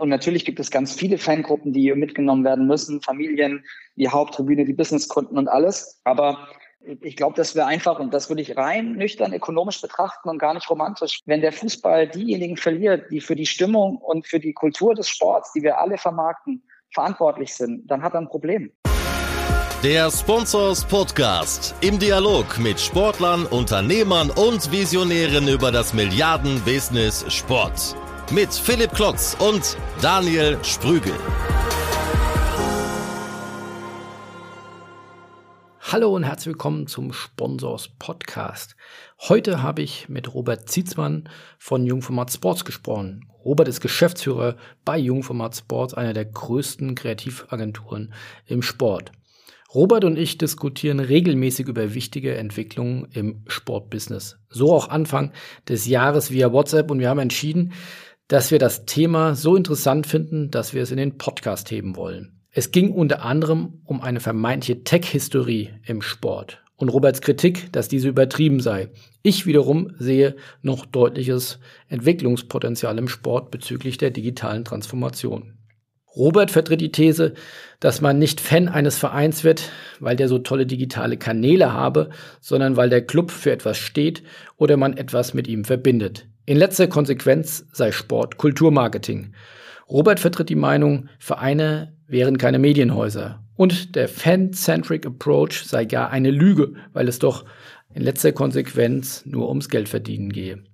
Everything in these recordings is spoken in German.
Und natürlich gibt es ganz viele Fangruppen, die mitgenommen werden müssen, Familien, die Haupttribüne, die Businesskunden und alles. Aber ich glaube, das wäre einfach, und das würde ich rein nüchtern ökonomisch betrachten und gar nicht romantisch, wenn der Fußball diejenigen verliert, die für die Stimmung und für die Kultur des Sports, die wir alle vermarkten, verantwortlich sind, dann hat er ein Problem. Der Sponsors Podcast im Dialog mit Sportlern, Unternehmern und Visionären über das Milliarden-Business Sport. Mit Philipp Klotz und Daniel Sprügel. Hallo und herzlich willkommen zum Sponsors Podcast. Heute habe ich mit Robert Zietzmann von Jungformat Sports gesprochen. Robert ist Geschäftsführer bei Jungformat Sports, einer der größten Kreativagenturen im Sport. Robert und ich diskutieren regelmäßig über wichtige Entwicklungen im Sportbusiness. So auch Anfang des Jahres via WhatsApp und wir haben entschieden, dass wir das Thema so interessant finden, dass wir es in den Podcast heben wollen. Es ging unter anderem um eine vermeintliche Tech-Historie im Sport und Roberts Kritik, dass diese übertrieben sei. Ich wiederum sehe noch deutliches Entwicklungspotenzial im Sport bezüglich der digitalen Transformation. Robert vertritt die These, dass man nicht Fan eines Vereins wird, weil der so tolle digitale Kanäle habe, sondern weil der Club für etwas steht oder man etwas mit ihm verbindet. In letzter Konsequenz sei Sport Kulturmarketing. Robert vertritt die Meinung, Vereine wären keine Medienhäuser. Und der Fan-Centric Approach sei gar eine Lüge, weil es doch in letzter Konsequenz nur ums Geldverdienen gehe.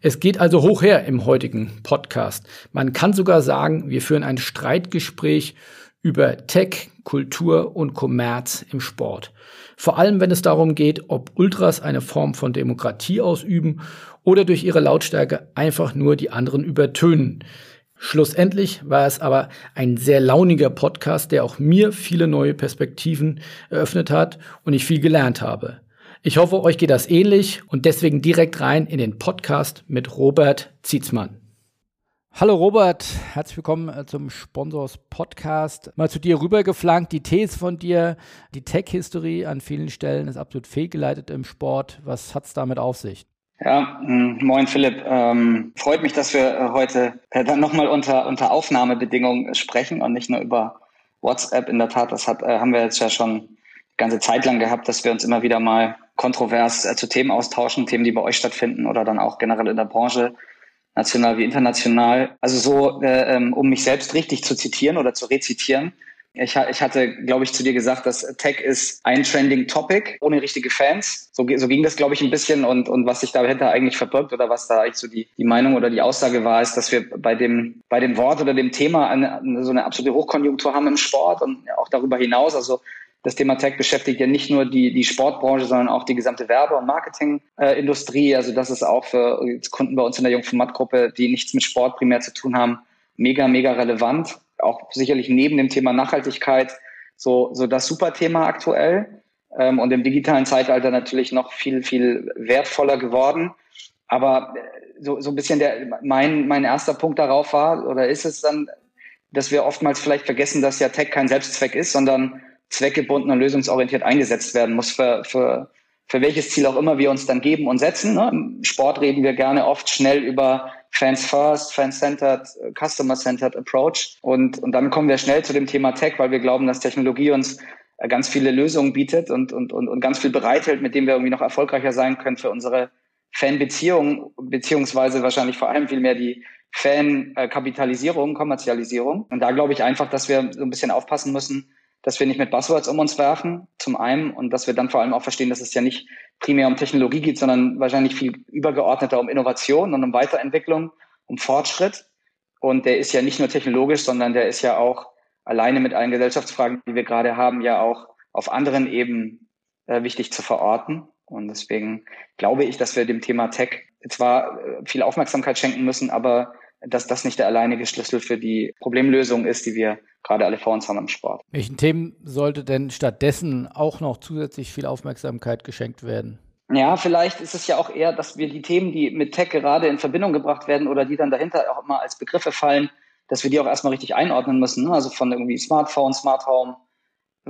Es geht also hoch her im heutigen Podcast. Man kann sogar sagen, wir führen ein Streitgespräch über Tech, Kultur und Kommerz im Sport. Vor allem, wenn es darum geht, ob Ultras eine Form von Demokratie ausüben oder durch ihre Lautstärke einfach nur die anderen übertönen. Schlussendlich war es aber ein sehr launiger Podcast, der auch mir viele neue Perspektiven eröffnet hat und ich viel gelernt habe. Ich hoffe, euch geht das ähnlich und deswegen direkt rein in den Podcast mit Robert Zietzmann. Hallo Robert, herzlich willkommen äh, zum Sponsors Podcast. Mal zu dir rübergeflankt, die These von dir, die Tech-History an vielen Stellen ist absolut fehlgeleitet im Sport. Was hat es damit auf sich? Ja, hm, moin Philipp. Ähm, freut mich, dass wir äh, heute äh, dann nochmal unter, unter Aufnahmebedingungen sprechen und nicht nur über WhatsApp. In der Tat, das hat, äh, haben wir jetzt ja schon die ganze Zeit lang gehabt, dass wir uns immer wieder mal kontrovers äh, zu Themen austauschen, Themen, die bei euch stattfinden oder dann auch generell in der Branche, national wie international. Also so, äh, ähm, um mich selbst richtig zu zitieren oder zu rezitieren, ich, ich hatte, glaube ich, zu dir gesagt, dass Tech ist ein trending Topic ohne richtige Fans. So, so ging das, glaube ich, ein bisschen. Und, und was sich dahinter eigentlich verbirgt oder was da eigentlich so die, die Meinung oder die Aussage war, ist, dass wir bei dem, bei dem Wort oder dem Thema eine, so eine absolute Hochkonjunktur haben im Sport und auch darüber hinaus. Also das Thema Tech beschäftigt ja nicht nur die, die Sportbranche, sondern auch die gesamte Werbe- und Marketingindustrie. also das ist auch für Kunden bei uns in der Jungformat-Gruppe, die nichts mit Sport primär zu tun haben, mega, mega relevant auch sicherlich neben dem Thema Nachhaltigkeit so, so das Superthema aktuell ähm, und im digitalen Zeitalter natürlich noch viel, viel wertvoller geworden. Aber äh, so, so ein bisschen der, mein, mein erster Punkt darauf war, oder ist es dann, dass wir oftmals vielleicht vergessen, dass ja Tech kein Selbstzweck ist, sondern zweckgebunden und lösungsorientiert eingesetzt werden muss für, für, für welches Ziel auch immer wir uns dann geben und setzen. Ne? Im Sport reden wir gerne oft schnell über Fans First, Fan-Centered, Customer-Centered Approach. Und, und dann kommen wir schnell zu dem Thema Tech, weil wir glauben, dass Technologie uns äh, ganz viele Lösungen bietet und, und, und, und ganz viel bereithält, mit dem wir irgendwie noch erfolgreicher sein können für unsere Fanbeziehungen, beziehungsweise wahrscheinlich vor allem viel mehr die Fan-Kapitalisierung, Kommerzialisierung. Und da glaube ich einfach, dass wir so ein bisschen aufpassen müssen, dass wir nicht mit Buzzwords um uns werfen, zum einen, und dass wir dann vor allem auch verstehen, dass es ja nicht primär um Technologie geht, sondern wahrscheinlich viel übergeordneter um Innovation und um Weiterentwicklung, um Fortschritt. Und der ist ja nicht nur technologisch, sondern der ist ja auch alleine mit allen Gesellschaftsfragen, die wir gerade haben, ja auch auf anderen Ebenen äh, wichtig zu verorten. Und deswegen glaube ich, dass wir dem Thema Tech zwar äh, viel Aufmerksamkeit schenken müssen, aber dass das nicht der alleinige Schlüssel für die Problemlösung ist, die wir gerade alle vor uns haben im Sport. Welchen Themen sollte denn stattdessen auch noch zusätzlich viel Aufmerksamkeit geschenkt werden? Ja, vielleicht ist es ja auch eher, dass wir die Themen, die mit Tech gerade in Verbindung gebracht werden oder die dann dahinter auch immer als Begriffe fallen, dass wir die auch erstmal richtig einordnen müssen. Ne? Also von irgendwie Smartphone, Smart Home,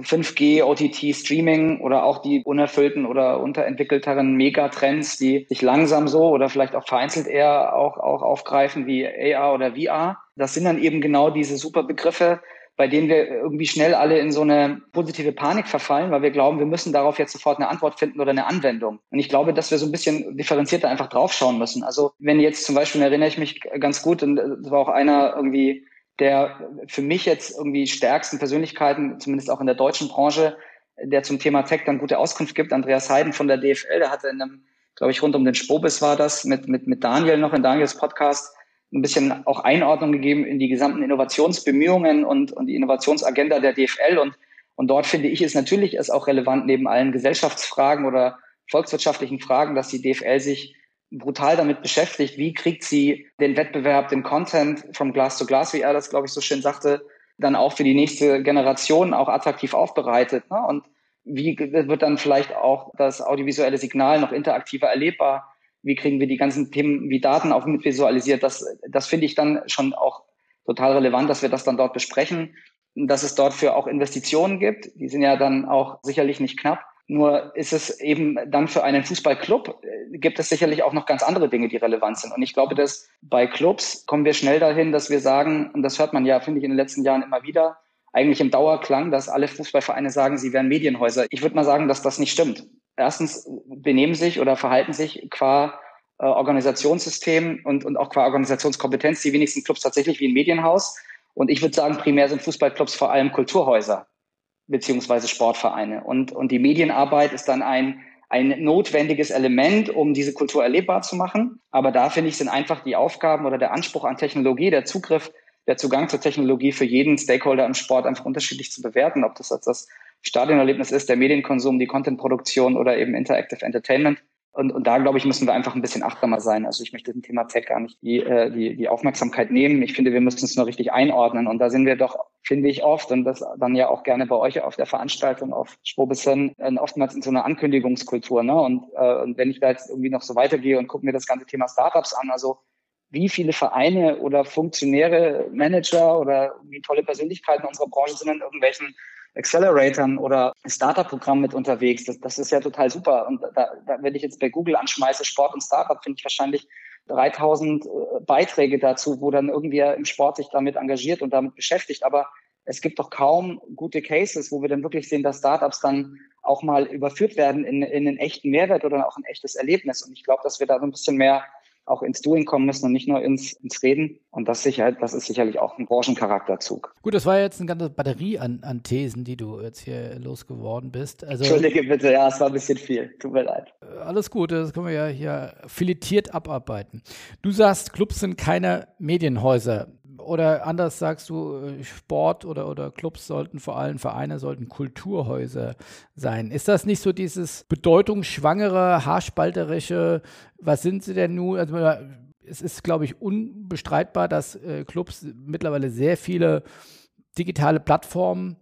5G, OTT, Streaming oder auch die unerfüllten oder unterentwickelteren Megatrends, die sich langsam so oder vielleicht auch vereinzelt eher auch, auch aufgreifen wie AR oder VR. Das sind dann eben genau diese super Begriffe, bei denen wir irgendwie schnell alle in so eine positive Panik verfallen, weil wir glauben, wir müssen darauf jetzt sofort eine Antwort finden oder eine Anwendung. Und ich glaube, dass wir so ein bisschen differenzierter einfach draufschauen müssen. Also wenn jetzt zum Beispiel, erinnere ich mich ganz gut, und das war auch einer irgendwie der für mich jetzt irgendwie stärksten Persönlichkeiten, zumindest auch in der deutschen Branche, der zum Thema Tech dann gute Auskunft gibt, Andreas Heiden von der DFL, der hatte in einem, glaube ich, rund um den Spobis war das, mit, mit, mit Daniel noch in Daniels Podcast, ein bisschen auch Einordnung gegeben in die gesamten Innovationsbemühungen und, und die Innovationsagenda der DFL. Und, und dort finde ich es natürlich ist auch relevant, neben allen Gesellschaftsfragen oder volkswirtschaftlichen Fragen, dass die DFL sich brutal damit beschäftigt, wie kriegt sie den Wettbewerb, den Content from Glass to Glass, wie er das, glaube ich, so schön sagte, dann auch für die nächste Generation auch attraktiv aufbereitet. Ne? Und wie wird dann vielleicht auch das audiovisuelle Signal noch interaktiver erlebbar? Wie kriegen wir die ganzen Themen wie Daten auch mit visualisiert? Das, das finde ich dann schon auch total relevant, dass wir das dann dort besprechen, dass es dort für auch Investitionen gibt. Die sind ja dann auch sicherlich nicht knapp. Nur ist es eben dann für einen Fußballclub, äh, gibt es sicherlich auch noch ganz andere Dinge, die relevant sind. Und ich glaube, dass bei Clubs kommen wir schnell dahin, dass wir sagen, und das hört man ja, finde ich, in den letzten Jahren immer wieder, eigentlich im Dauerklang, dass alle Fußballvereine sagen, sie wären Medienhäuser. Ich würde mal sagen, dass das nicht stimmt. Erstens benehmen sich oder verhalten sich qua äh, Organisationssystem und, und auch qua Organisationskompetenz die wenigsten Clubs tatsächlich wie ein Medienhaus. Und ich würde sagen, primär sind Fußballclubs vor allem Kulturhäuser beziehungsweise Sportvereine. Und, und die Medienarbeit ist dann ein, ein notwendiges Element, um diese Kultur erlebbar zu machen. Aber da finde ich, sind einfach die Aufgaben oder der Anspruch an Technologie, der Zugriff, der Zugang zur Technologie für jeden Stakeholder im Sport einfach unterschiedlich zu bewerten, ob das jetzt das Stadionerlebnis ist, der Medienkonsum, die Contentproduktion oder eben Interactive Entertainment. Und, und da, glaube ich, müssen wir einfach ein bisschen achtsamer sein. Also ich möchte dem Thema Tech gar nicht die, äh, die, die Aufmerksamkeit nehmen. Ich finde, wir müssen es nur richtig einordnen. Und da sind wir doch, finde ich oft, und das dann ja auch gerne bei euch auf der Veranstaltung auf Strobison, äh, oftmals in so einer Ankündigungskultur. Ne? Und, äh, und wenn ich da jetzt irgendwie noch so weitergehe und gucke mir das ganze Thema Startups an, also wie viele Vereine oder Funktionäre, Manager oder tolle Persönlichkeiten unserer Branche sind in irgendwelchen Acceleratoren oder Startup-Programmen mit unterwegs. Das, das ist ja total super. Und da, da, wenn ich jetzt bei Google anschmeiße, Sport und Startup, finde ich wahrscheinlich 3000 äh, Beiträge dazu, wo dann irgendwie im Sport sich damit engagiert und damit beschäftigt. Aber es gibt doch kaum gute Cases, wo wir dann wirklich sehen, dass Startups dann auch mal überführt werden in, in einen echten Mehrwert oder auch ein echtes Erlebnis. Und ich glaube, dass wir da so ein bisschen mehr auch ins Doing kommen müssen und nicht nur ins, ins Reden. Und das, sicher, das ist sicherlich auch ein Branchencharakterzug. Gut, das war jetzt eine ganze Batterie an, an Thesen, die du jetzt hier losgeworden bist. Also, Entschuldige bitte, ja, es war ein bisschen viel. Tut mir leid. Äh, alles gut, das können wir ja hier filetiert abarbeiten. Du sagst, Clubs sind keine Medienhäuser oder anders sagst du, äh, Sport oder, oder Clubs sollten vor allem Vereine sollten Kulturhäuser sein. Ist das nicht so dieses bedeutungsschwangere, haarspalterische, was sind sie denn nun? Also, es ist, glaube ich, unbestreitbar, dass äh, Clubs mittlerweile sehr viele digitale Plattformen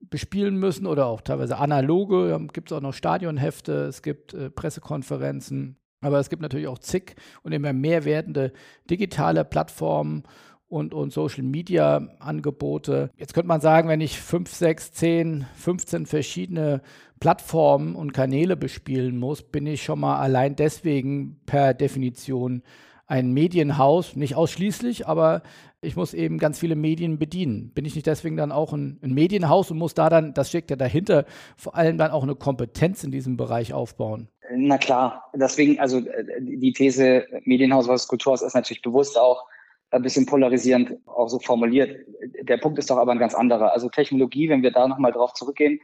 bespielen müssen oder auch teilweise analoge. Gibt es auch noch Stadionhefte, es gibt äh, Pressekonferenzen, aber es gibt natürlich auch zig und immer mehr werdende digitale Plattformen und, und Social Media Angebote. Jetzt könnte man sagen, wenn ich 5, 6, 10, 15 verschiedene Plattformen und Kanäle bespielen muss, bin ich schon mal allein deswegen per Definition ein Medienhaus, nicht ausschließlich, aber ich muss eben ganz viele Medien bedienen. Bin ich nicht deswegen dann auch ein, ein, Medienhaus und muss da dann, das steckt ja dahinter, vor allem dann auch eine Kompetenz in diesem Bereich aufbauen? Na klar, deswegen, also äh, die These Medienhaus versus Kulturhaus ist natürlich bewusst auch ein bisschen polarisierend auch so formuliert. Der Punkt ist doch aber ein ganz anderer. Also Technologie, wenn wir da nochmal drauf zurückgehen,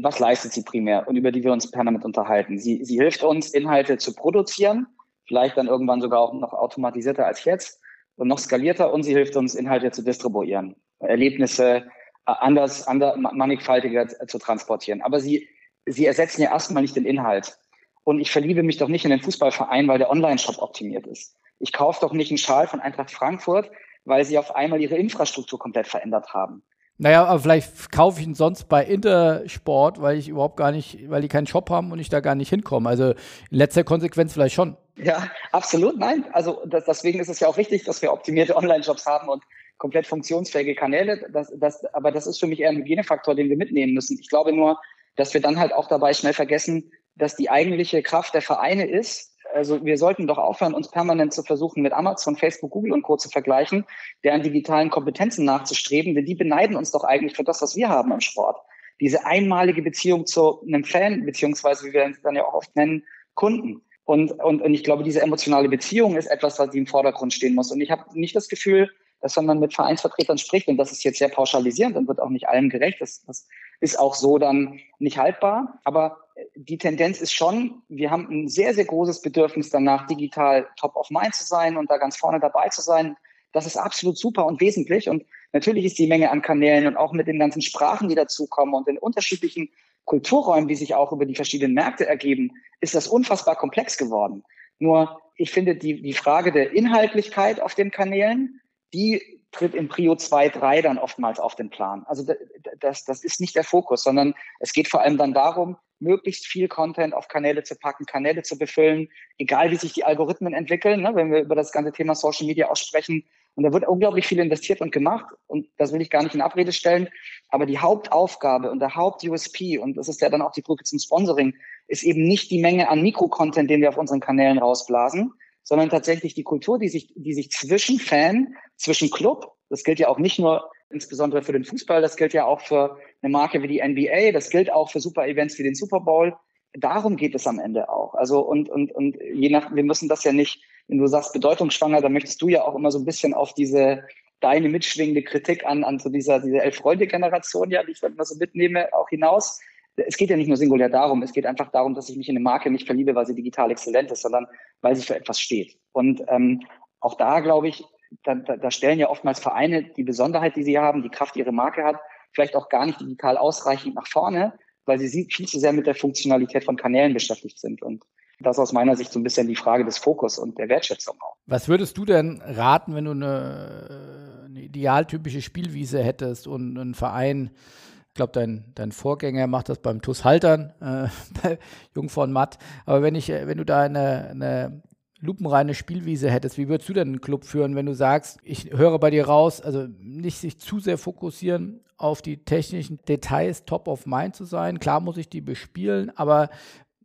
was leistet sie primär und über die wir uns permanent unterhalten? Sie, sie hilft uns, Inhalte zu produzieren, vielleicht dann irgendwann sogar auch noch automatisierter als jetzt und noch skalierter und sie hilft uns, Inhalte zu distribuieren, Erlebnisse anders, anders mannigfaltiger zu transportieren. Aber sie, sie ersetzen ja erstmal nicht den Inhalt. Und ich verliebe mich doch nicht in den Fußballverein, weil der Online-Shop optimiert ist. Ich kaufe doch nicht einen Schal von Eintracht Frankfurt, weil sie auf einmal ihre Infrastruktur komplett verändert haben. Naja, aber vielleicht kaufe ich ihn sonst bei Intersport, weil ich überhaupt gar nicht, weil die keinen Shop haben und ich da gar nicht hinkomme. Also in letzter Konsequenz vielleicht schon. Ja, absolut, nein. Also das, deswegen ist es ja auch wichtig, dass wir optimierte Online-Shops haben und komplett funktionsfähige Kanäle. Das, das, aber das ist für mich eher ein Hygienefaktor, den wir mitnehmen müssen. Ich glaube nur, dass wir dann halt auch dabei schnell vergessen, dass die eigentliche Kraft der Vereine ist. Also wir sollten doch aufhören, uns permanent zu versuchen, mit Amazon, Facebook, Google und Co. zu vergleichen, deren digitalen Kompetenzen nachzustreben, denn die beneiden uns doch eigentlich für das, was wir haben im Sport. Diese einmalige Beziehung zu einem Fan, beziehungsweise, wie wir es dann ja auch oft nennen, Kunden. Und, und, und ich glaube, diese emotionale Beziehung ist etwas, was im Vordergrund stehen muss. Und ich habe nicht das Gefühl, dass wenn man mit Vereinsvertretern spricht, und das ist jetzt sehr pauschalisierend, dann wird auch nicht allem gerecht, das, das ist auch so dann nicht haltbar. Aber die Tendenz ist schon, wir haben ein sehr, sehr großes Bedürfnis danach, digital top of mind zu sein und da ganz vorne dabei zu sein. Das ist absolut super und wesentlich. Und natürlich ist die Menge an Kanälen und auch mit den ganzen Sprachen, die dazukommen und den unterschiedlichen Kulturräumen, die sich auch über die verschiedenen Märkte ergeben, ist das unfassbar komplex geworden. Nur ich finde die, die Frage der Inhaltlichkeit auf den Kanälen, die tritt in Prio 2, 3 dann oftmals auf den Plan. Also das, das ist nicht der Fokus, sondern es geht vor allem dann darum, möglichst viel Content auf Kanäle zu packen, Kanäle zu befüllen, egal wie sich die Algorithmen entwickeln, ne, wenn wir über das ganze Thema Social Media aussprechen. Und da wird unglaublich viel investiert und gemacht und das will ich gar nicht in Abrede stellen. Aber die Hauptaufgabe und der Haupt-USP, und das ist ja dann auch die Brücke zum Sponsoring, ist eben nicht die Menge an Mikrocontent, den wir auf unseren Kanälen rausblasen, sondern tatsächlich die Kultur, die sich, die sich zwischen Fan, zwischen Club, das gilt ja auch nicht nur insbesondere für den Fußball, das gilt ja auch für eine Marke wie die NBA, das gilt auch für super Events wie den Super Bowl. Darum geht es am Ende auch. Also und, und, und je nach, wir müssen das ja nicht, wenn du sagst bedeutungsschwanger, dann möchtest du ja auch immer so ein bisschen auf diese deine mitschwingende Kritik an, an so dieser, dieser Elf-Freunde-Generation, ja, die ich dann immer so mitnehme, auch hinaus. Es geht ja nicht nur singulär darum, es geht einfach darum, dass ich mich in eine Marke nicht verliebe, weil sie digital exzellent ist, sondern weil sie für etwas steht. Und ähm, auch da, glaube ich, da, da, da stellen ja oftmals Vereine die Besonderheit, die sie haben, die Kraft, die ihre Marke hat, vielleicht auch gar nicht digital ausreichend nach vorne, weil sie viel zu sehr mit der Funktionalität von Kanälen beschäftigt sind. Und das ist aus meiner Sicht so ein bisschen die Frage des Fokus und der Wertschätzung auch. Was würdest du denn raten, wenn du eine, eine idealtypische Spielwiese hättest und einen Verein, ich glaube, dein, dein Vorgänger macht das beim TUS Haltern, äh, bei Jungfrau Matt, aber wenn ich, wenn du da eine, eine lupenreine Spielwiese hättest, wie würdest du denn einen Club führen, wenn du sagst, ich höre bei dir raus, also nicht sich zu sehr fokussieren auf die technischen Details, top of mind zu sein. Klar muss ich die bespielen, aber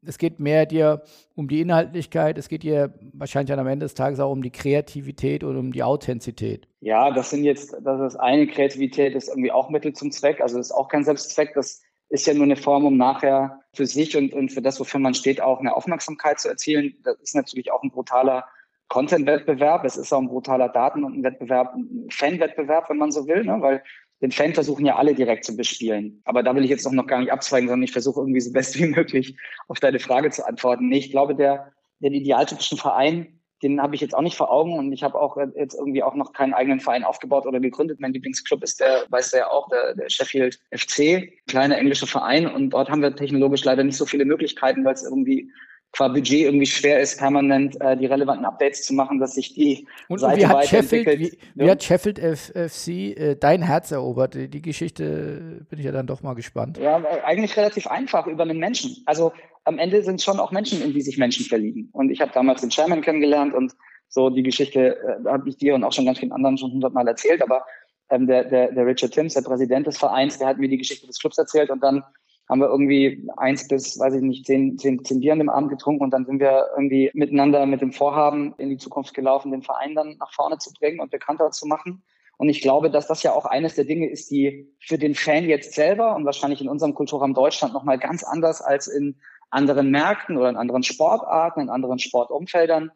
es geht mehr dir um die Inhaltlichkeit, es geht dir wahrscheinlich am Ende des Tages auch um die Kreativität und um die Authentizität. Ja, das sind jetzt, das ist eine Kreativität, ist irgendwie auch Mittel zum Zweck, also ist auch kein Selbstzweck, das ist ja nur eine Form, um nachher für sich und, und für das, wofür man steht, auch eine Aufmerksamkeit zu erzielen. Das ist natürlich auch ein brutaler Content-Wettbewerb. Es ist auch ein brutaler Daten- und ein Wettbewerb, ein Fan-Wettbewerb, wenn man so will, ne? weil den Fan versuchen ja alle direkt zu bespielen. Aber da will ich jetzt noch gar nicht abzweigen, sondern ich versuche irgendwie so best wie möglich auf deine Frage zu antworten. Nee, ich glaube, der, den idealtypischen Verein den habe ich jetzt auch nicht vor Augen und ich habe auch jetzt irgendwie auch noch keinen eigenen Verein aufgebaut oder gegründet. Mein Lieblingsclub ist der, weiß der ja auch, der, der Sheffield FC, kleiner englischer Verein und dort haben wir technologisch leider nicht so viele Möglichkeiten, weil es irgendwie qua Budget irgendwie schwer ist, permanent äh, die relevanten Updates zu machen, dass sich die und, Seite wie hat Sheffield, wie, wie hat Sheffield FC äh, dein Herz erobert? Die Geschichte bin ich ja dann doch mal gespannt. Ja, eigentlich relativ einfach über einen Menschen. Also am Ende sind schon auch Menschen, in die sich Menschen verlieben. Und ich habe damals den Chairman kennengelernt und so die Geschichte äh, habe ich dir und auch schon ganz vielen anderen schon hundertmal erzählt, aber ähm, der, der, der Richard Timms, der Präsident des Vereins, der hat mir die Geschichte des Clubs erzählt und dann haben wir irgendwie eins bis, weiß ich nicht, zehn, zehn, zehn Bier an dem Abend getrunken und dann sind wir irgendwie miteinander mit dem Vorhaben in die Zukunft gelaufen, den Verein dann nach vorne zu bringen und bekannter zu machen. Und ich glaube, dass das ja auch eines der Dinge ist, die für den Fan jetzt selber und wahrscheinlich in unserem Kulturraum Deutschland nochmal ganz anders als in anderen Märkten oder in anderen Sportarten, in anderen Sportumfeldern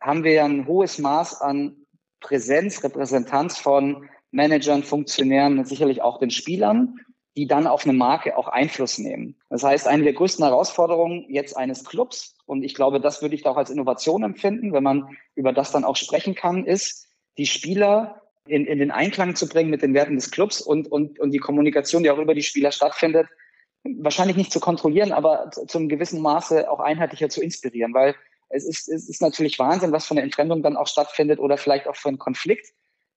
haben wir ein hohes Maß an Präsenz, Repräsentanz von Managern, Funktionären und sicherlich auch den Spielern, die dann auf eine Marke auch Einfluss nehmen. Das heißt, eine der größten Herausforderungen jetzt eines Clubs, und ich glaube, das würde ich da auch als Innovation empfinden, wenn man über das dann auch sprechen kann, ist, die Spieler in, in den Einklang zu bringen mit den Werten des Clubs und, und, und die Kommunikation, die auch über die Spieler stattfindet, wahrscheinlich nicht zu kontrollieren, aber zu einem gewissen Maße auch einheitlicher zu inspirieren, weil es ist, es ist natürlich Wahnsinn, was von der Entfremdung dann auch stattfindet oder vielleicht auch für einen Konflikt.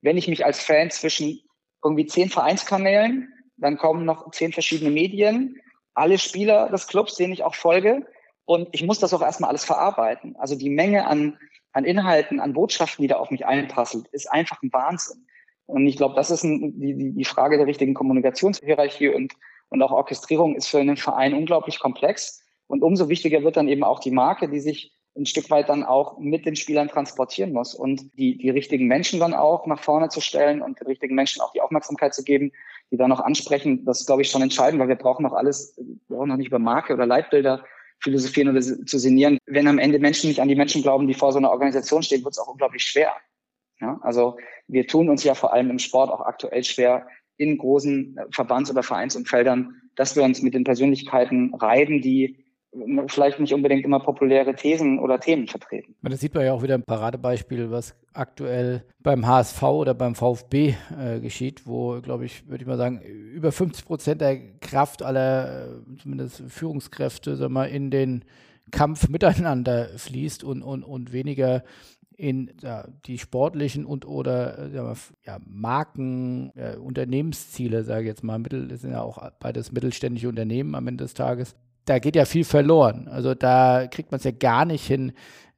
Wenn ich mich als Fan zwischen irgendwie zehn Vereinskanälen, dann kommen noch zehn verschiedene Medien, alle Spieler des Clubs, denen ich auch folge, und ich muss das auch erstmal alles verarbeiten. Also die Menge an, an Inhalten, an Botschaften, die da auf mich einprasselt, ist einfach ein Wahnsinn. Und ich glaube, das ist ein, die, die Frage der richtigen Kommunikationshierarchie und, und auch Orchestrierung ist für einen Verein unglaublich komplex. Und umso wichtiger wird dann eben auch die Marke, die sich ein Stück weit dann auch mit den Spielern transportieren muss und die, die richtigen Menschen dann auch nach vorne zu stellen und den richtigen Menschen auch die Aufmerksamkeit zu geben, die dann noch ansprechen, das glaube ich, schon entscheidend, weil wir brauchen noch alles, wir brauchen noch nicht über Marke oder Leitbilder philosophieren oder zu sinnieren. Wenn am Ende Menschen nicht an die Menschen glauben, die vor so einer Organisation stehen, wird es auch unglaublich schwer. Ja, also wir tun uns ja vor allem im Sport auch aktuell schwer, in großen Verbands- oder Vereinsumfeldern, dass wir uns mit den Persönlichkeiten reiben, die vielleicht nicht unbedingt immer populäre Thesen oder Themen vertreten. Das sieht man ja auch wieder ein Paradebeispiel, was aktuell beim HSV oder beim VfB äh, geschieht, wo, glaube ich, würde ich mal sagen, über 50 Prozent der Kraft aller, äh, zumindest Führungskräfte, sagen wir, in den Kampf miteinander fließt und, und, und weniger in ja, die sportlichen und oder äh, ja, Marken, äh, Unternehmensziele, sage ich jetzt mal, Mittel sind ja auch beides mittelständische Unternehmen am Ende des Tages, da geht ja viel verloren. Also da kriegt man es ja gar nicht hin,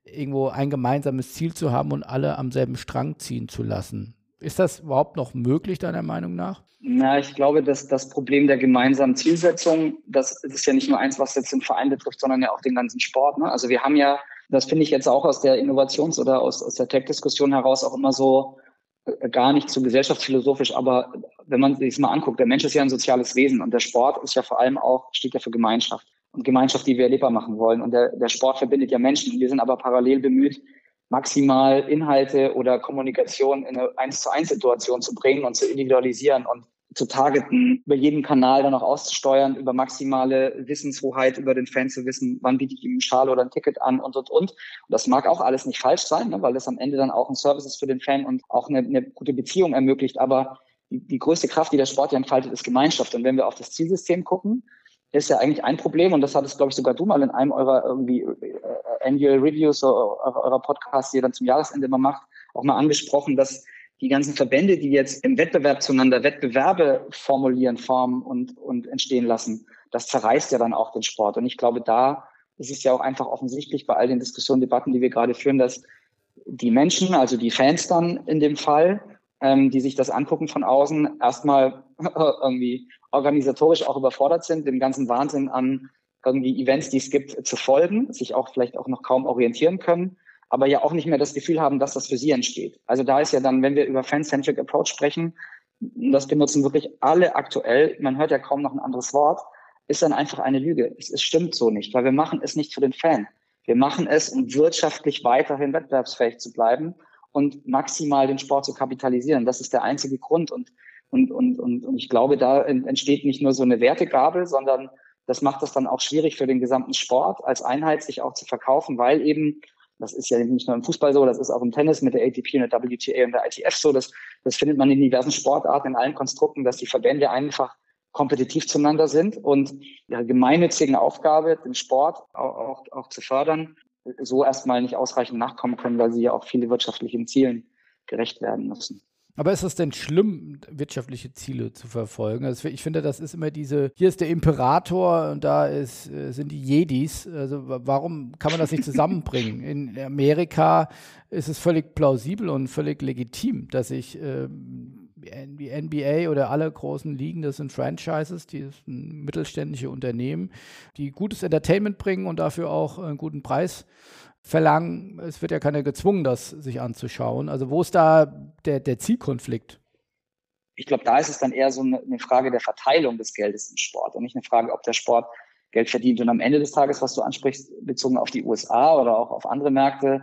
irgendwo ein gemeinsames Ziel zu haben und alle am selben Strang ziehen zu lassen. Ist das überhaupt noch möglich, deiner Meinung nach? Na, ich glaube, dass das Problem der gemeinsamen Zielsetzung, das ist ja nicht nur eins, was jetzt den Verein betrifft, sondern ja auch den ganzen Sport. Ne? Also wir haben ja, das finde ich jetzt auch aus der Innovations- oder aus, aus der Tech-Diskussion heraus auch immer so äh, gar nicht so gesellschaftsphilosophisch, aber wenn man sich mal anguckt, der Mensch ist ja ein soziales Wesen und der Sport ist ja vor allem auch, steht ja für Gemeinschaft und Gemeinschaft, die wir erlebbar machen wollen. Und der, der Sport verbindet ja Menschen. Wir sind aber parallel bemüht, maximal Inhalte oder Kommunikation in eine eins zu eins Situation zu bringen und zu individualisieren und zu targeten, über jeden Kanal dann auch auszusteuern, über maximale Wissenshoheit über den Fan zu wissen, wann biete ich ihm einen Schal oder ein Ticket an und, und, und. Und das mag auch alles nicht falsch sein, ne, weil das am Ende dann auch ein Service ist für den Fan und auch eine, eine gute Beziehung ermöglicht. Aber die, die größte Kraft, die der Sport ja entfaltet, ist Gemeinschaft. Und wenn wir auf das Zielsystem gucken, ist ja eigentlich ein Problem und das hattest, glaube ich, sogar du mal in einem eurer irgendwie äh, Annual Reviews eurer, eurer Podcasts, die ihr dann zum Jahresende immer macht, auch mal angesprochen, dass die ganzen Verbände, die jetzt im Wettbewerb zueinander Wettbewerbe formulieren, formen und, und entstehen lassen, das zerreißt ja dann auch den Sport. Und ich glaube, da ist es ja auch einfach offensichtlich bei all den Diskussionen, Debatten, die wir gerade führen, dass die Menschen, also die Fans dann in dem Fall, ähm, die sich das angucken von außen, erstmal irgendwie organisatorisch auch überfordert sind, dem ganzen Wahnsinn an irgendwie Events, die es gibt, zu folgen, sich auch vielleicht auch noch kaum orientieren können, aber ja auch nicht mehr das Gefühl haben, dass das für sie entsteht. Also da ist ja dann, wenn wir über Fan-Centric Approach sprechen, das benutzen wirklich alle aktuell, man hört ja kaum noch ein anderes Wort, ist dann einfach eine Lüge. Es, es stimmt so nicht, weil wir machen es nicht für den Fan. Wir machen es, um wirtschaftlich weiterhin wettbewerbsfähig zu bleiben und maximal den Sport zu kapitalisieren. Das ist der einzige Grund. Und und, und, und, und ich glaube, da entsteht nicht nur so eine Wertegabel, sondern das macht es dann auch schwierig für den gesamten Sport als Einheit sich auch zu verkaufen, weil eben, das ist ja nicht nur im Fußball so, das ist auch im Tennis mit der ATP und der WTA und der ITF so, das, das findet man in diversen Sportarten, in allen Konstrukten, dass die Verbände einfach kompetitiv zueinander sind und ihrer gemeinnützigen Aufgabe, den Sport auch, auch, auch zu fördern, so erstmal nicht ausreichend nachkommen können, weil sie ja auch viele wirtschaftlichen Zielen gerecht werden müssen. Aber ist es denn schlimm, wirtschaftliche Ziele zu verfolgen? Also ich finde, das ist immer diese, hier ist der Imperator und da ist, äh, sind die Jedis. Also warum kann man das nicht zusammenbringen? In Amerika ist es völlig plausibel und völlig legitim, dass ich äh, die NBA oder alle großen Ligen, das sind Franchises, die sind mittelständische Unternehmen, die gutes Entertainment bringen und dafür auch einen guten Preis verlangen, es wird ja keiner gezwungen, das sich anzuschauen. Also wo ist da der, der Zielkonflikt? Ich glaube, da ist es dann eher so eine, eine Frage der Verteilung des Geldes im Sport und nicht eine Frage, ob der Sport Geld verdient. Und am Ende des Tages, was du ansprichst, bezogen auf die USA oder auch auf andere Märkte,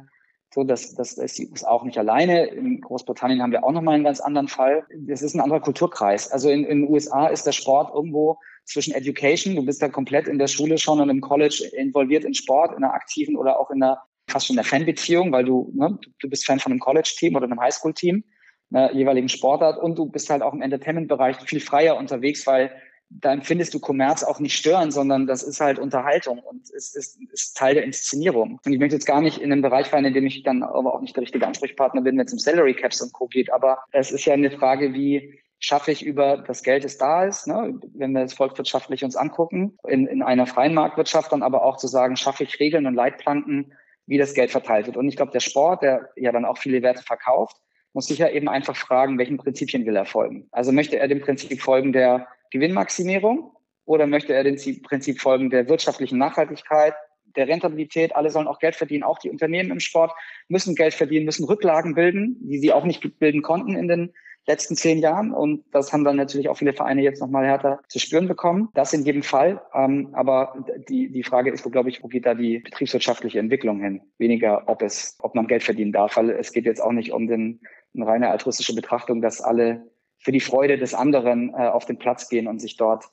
so, das, das ist die USA auch nicht alleine. In Großbritannien haben wir auch nochmal einen ganz anderen Fall. Das ist ein anderer Kulturkreis. Also in, in den USA ist der Sport irgendwo zwischen Education, du bist da komplett in der Schule schon und im College involviert in Sport, in einer aktiven oder auch in einer fast schon in einer Fanbeziehung, weil du, ne, du bist Fan von einem College-Team oder einem Highschool-Team, einer jeweiligen Sportart und du bist halt auch im Entertainment-Bereich viel freier unterwegs, weil da empfindest du Kommerz auch nicht stören, sondern das ist halt Unterhaltung und es ist, ist Teil der Inszenierung. Und ich möchte jetzt gar nicht in einen Bereich fallen, in dem ich dann aber auch nicht der richtige Ansprechpartner bin, wenn es um Salary Caps und Co. geht. Aber es ist ja eine Frage, wie schaffe ich über das Geld, das da ist, ne, wenn wir es volkswirtschaftlich uns angucken, in, in einer freien Marktwirtschaft dann aber auch zu sagen, schaffe ich Regeln und Leitplanken, wie das Geld verteilt wird. Und ich glaube, der Sport, der ja dann auch viele Werte verkauft, muss sich ja eben einfach fragen, welchen Prinzipien will er folgen. Also möchte er dem Prinzip folgen der Gewinnmaximierung oder möchte er dem Prinzip folgen der wirtschaftlichen Nachhaltigkeit, der Rentabilität? Alle sollen auch Geld verdienen, auch die Unternehmen im Sport müssen Geld verdienen, müssen Rücklagen bilden, die sie auch nicht bilden konnten in den letzten zehn Jahren. Und das haben dann natürlich auch viele Vereine jetzt nochmal härter zu spüren bekommen. Das in jedem Fall. Ähm, aber die, die Frage ist, wo, glaube ich, wo geht da die betriebswirtschaftliche Entwicklung hin? Weniger, ob es, ob man Geld verdienen darf, weil es geht jetzt auch nicht um den, eine reine altruistische Betrachtung, dass alle für die Freude des anderen äh, auf den Platz gehen und sich dort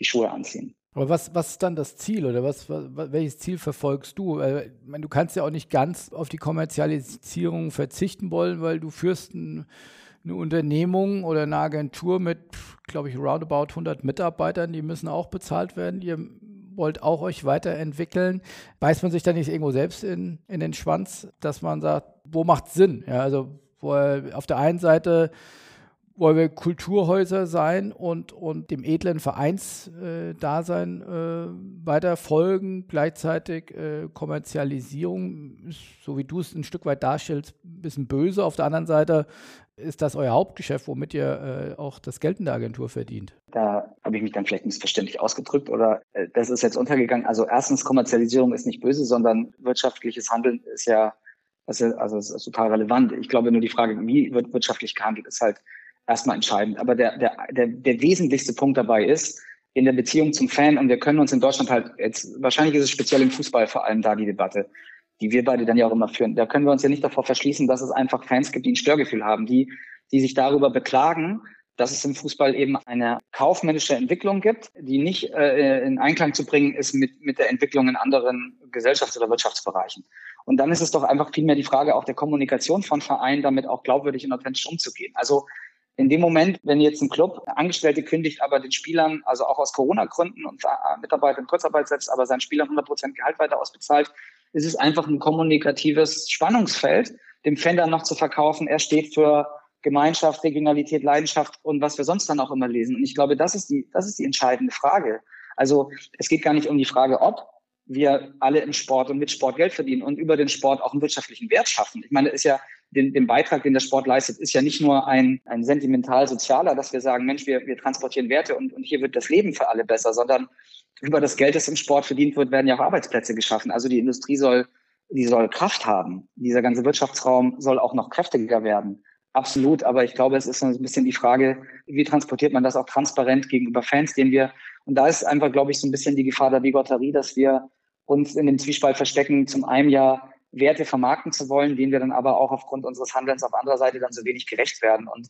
die Schuhe anziehen. Aber was, was ist dann das Ziel oder was, was, welches Ziel verfolgst du? Äh, meine, du kannst ja auch nicht ganz auf die Kommerzialisierung verzichten wollen, weil du führst ein eine Unternehmung oder eine Agentur mit, glaube ich, roundabout 100 Mitarbeitern, die müssen auch bezahlt werden. Ihr wollt auch euch weiterentwickeln. Beißt man sich da nicht irgendwo selbst in, in den Schwanz, dass man sagt, wo macht Sinn? Ja, also wo auf der einen Seite wollen wir Kulturhäuser sein und, und dem edlen Vereinsdasein äh, weiter folgen. Gleichzeitig äh, Kommerzialisierung, so wie du es ein Stück weit darstellst, ein bisschen böse. Auf der anderen Seite ist das euer Hauptgeschäft, womit ihr äh, auch das Geld in der Agentur verdient? Da habe ich mich dann vielleicht missverständlich ausgedrückt oder äh, das ist jetzt untergegangen. Also erstens, Kommerzialisierung ist nicht böse, sondern wirtschaftliches Handeln ist ja, also, also ist total relevant. Ich glaube nur die Frage, wie wird wirtschaftlich gehandelt, ist halt erstmal entscheidend. Aber der, der, der, der wesentlichste Punkt dabei ist, in der Beziehung zum Fan, und wir können uns in Deutschland halt jetzt, wahrscheinlich ist es speziell im Fußball vor allem da die Debatte, die wir beide dann ja auch immer führen. Da können wir uns ja nicht davor verschließen, dass es einfach Fans gibt, die ein Störgefühl haben, die, die sich darüber beklagen, dass es im Fußball eben eine kaufmännische Entwicklung gibt, die nicht äh, in Einklang zu bringen ist mit, mit der Entwicklung in anderen Gesellschafts- oder Wirtschaftsbereichen. Und dann ist es doch einfach vielmehr die Frage auch der Kommunikation von Vereinen, damit auch glaubwürdig und authentisch umzugehen. Also in dem Moment, wenn jetzt ein Club Angestellte kündigt, aber den Spielern, also auch aus Corona-Gründen und Mitarbeiter in Kurzarbeit setzt, aber seinen Spielern 100 Prozent Gehalt weiter ausbezahlt, ist es einfach ein kommunikatives Spannungsfeld, dem Fan dann noch zu verkaufen. Er steht für Gemeinschaft, Regionalität, Leidenschaft und was wir sonst dann auch immer lesen. Und ich glaube, das ist die, das ist die entscheidende Frage. Also es geht gar nicht um die Frage, ob wir alle im Sport und mit Sport Geld verdienen und über den Sport auch einen wirtschaftlichen Wert schaffen. Ich meine, ist ja den, den Beitrag, den der Sport leistet, ist ja nicht nur ein, ein sentimental-sozialer, dass wir sagen, Mensch, wir, wir transportieren Werte und, und hier wird das Leben für alle besser, sondern über das Geld, das im Sport verdient wird, werden ja auch Arbeitsplätze geschaffen. Also die Industrie soll, die soll Kraft haben. Dieser ganze Wirtschaftsraum soll auch noch kräftiger werden. Absolut, aber ich glaube, es ist so ein bisschen die Frage, wie transportiert man das auch transparent gegenüber Fans, denen wir, und da ist einfach, glaube ich, so ein bisschen die Gefahr der Bigotterie, dass wir uns in dem Zwiespalt verstecken, zum einen ja Werte vermarkten zu wollen, denen wir dann aber auch aufgrund unseres Handelns auf anderer Seite dann so wenig gerecht werden. Und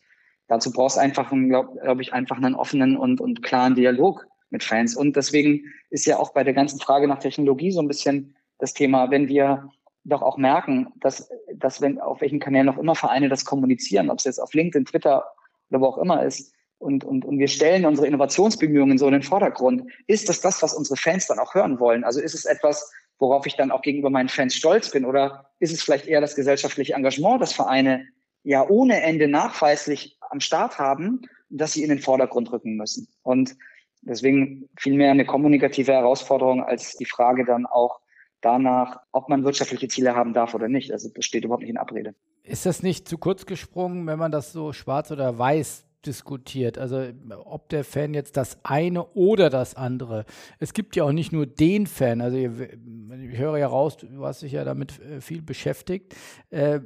dazu brauchst du einfach, glaube glaub ich, einfach einen offenen und, und klaren Dialog mit Fans. Und deswegen ist ja auch bei der ganzen Frage nach Technologie so ein bisschen das Thema, wenn wir doch auch merken, dass, dass wenn auf welchen Kanälen auch immer Vereine das kommunizieren, ob es jetzt auf LinkedIn, Twitter oder wo auch immer ist, und, und, und wir stellen unsere Innovationsbemühungen so in den Vordergrund, ist das das, was unsere Fans dann auch hören wollen? Also ist es etwas, worauf ich dann auch gegenüber meinen Fans stolz bin? Oder ist es vielleicht eher das gesellschaftliche Engagement, das Vereine ja ohne Ende nachweislich am Start haben, dass sie in den Vordergrund rücken müssen? Und deswegen vielmehr eine kommunikative Herausforderung als die Frage dann auch danach, ob man wirtschaftliche Ziele haben darf oder nicht. Also das steht überhaupt nicht in Abrede. Ist das nicht zu kurz gesprungen, wenn man das so schwarz oder weiß diskutiert. Also ob der Fan jetzt das eine oder das andere. Es gibt ja auch nicht nur den Fan. Also ich höre ja raus, du hast dich ja damit äh, viel beschäftigt. Äh,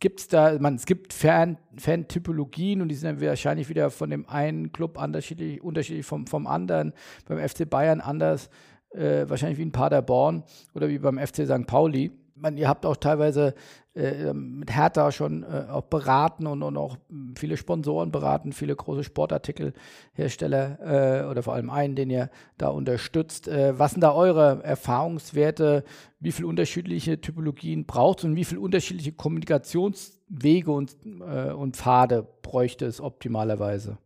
gibt es da, man, es gibt Fan, Fan-Typologien und die sind dann wahrscheinlich wieder von dem einen Club unterschiedlich, unterschiedlich vom, vom anderen. Beim FC Bayern anders, äh, wahrscheinlich wie in Paderborn oder wie beim FC St. Pauli man, ihr habt auch teilweise äh, mit Hertha schon äh, auch beraten und, und auch viele Sponsoren beraten, viele große Sportartikelhersteller äh, oder vor allem einen, den ihr da unterstützt. Äh, was sind da eure Erfahrungswerte? Wie viele unterschiedliche Typologien braucht es und wie viele unterschiedliche Kommunikationswege und, äh, und Pfade bräuchte es optimalerweise?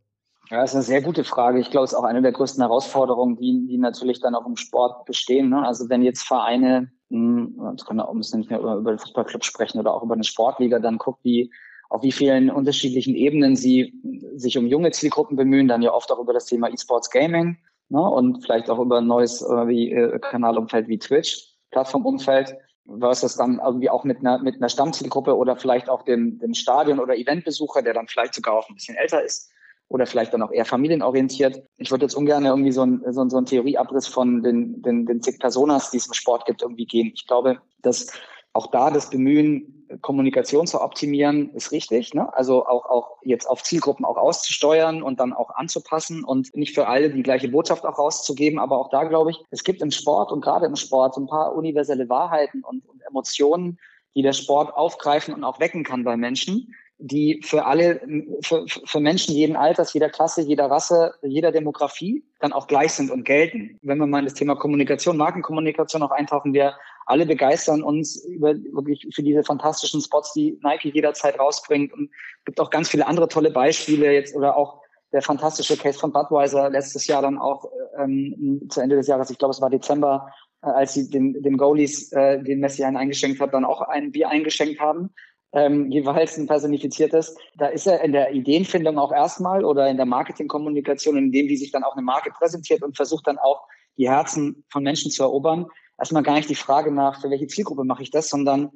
Ja, das ist eine sehr gute Frage. Ich glaube, es ist auch eine der größten Herausforderungen, die, die natürlich dann auch im Sport bestehen. Ne? Also wenn jetzt Vereine das kann auch müssen nicht mehr über, über den Fußballclub sprechen oder auch über eine Sportliga, dann guckt, wie auf wie vielen unterschiedlichen Ebenen sie sich um junge Zielgruppen bemühen, dann ja oft auch über das Thema E-Sports Gaming ne, und vielleicht auch über ein neues äh, wie, äh, Kanalumfeld wie Twitch, Plattformumfeld. versus dann irgendwie auch mit einer, mit einer Stammzielgruppe oder vielleicht auch dem, dem Stadion- oder Eventbesucher, der dann vielleicht sogar auch ein bisschen älter ist oder vielleicht dann auch eher familienorientiert. Ich würde jetzt ungern irgendwie so ein, so ein, so ein Theorieabriss von den, den, den zig Personas, die es im Sport gibt, irgendwie gehen. Ich glaube, dass auch da das Bemühen, Kommunikation zu optimieren, ist richtig. Ne? Also auch, auch jetzt auf Zielgruppen auch auszusteuern und dann auch anzupassen und nicht für alle die gleiche Botschaft auch rauszugeben. Aber auch da glaube ich, es gibt im Sport und gerade im Sport so ein paar universelle Wahrheiten und, und Emotionen, die der Sport aufgreifen und auch wecken kann bei Menschen die für alle, für, für Menschen jeden Alters, jeder Klasse, jeder Rasse, jeder Demografie dann auch gleich sind und gelten. Wenn wir mal in das Thema Kommunikation, Markenkommunikation auch eintauchen, wir alle begeistern uns über wirklich für diese fantastischen Spots, die Nike jederzeit rausbringt. Und gibt auch ganz viele andere tolle Beispiele jetzt oder auch der fantastische Case von Budweiser letztes Jahr dann auch ähm, zu Ende des Jahres, ich glaube es war Dezember, äh, als sie den, den Goalies, äh, den Messi einen eingeschenkt hat, dann auch ein Bier eingeschenkt haben ähm, jeweils ein personifiziertes. Da ist er in der Ideenfindung auch erstmal oder in der Marketingkommunikation, in dem, wie sich dann auch eine Marke präsentiert und versucht dann auch die Herzen von Menschen zu erobern. Erstmal gar nicht die Frage nach, für welche Zielgruppe mache ich das, sondern,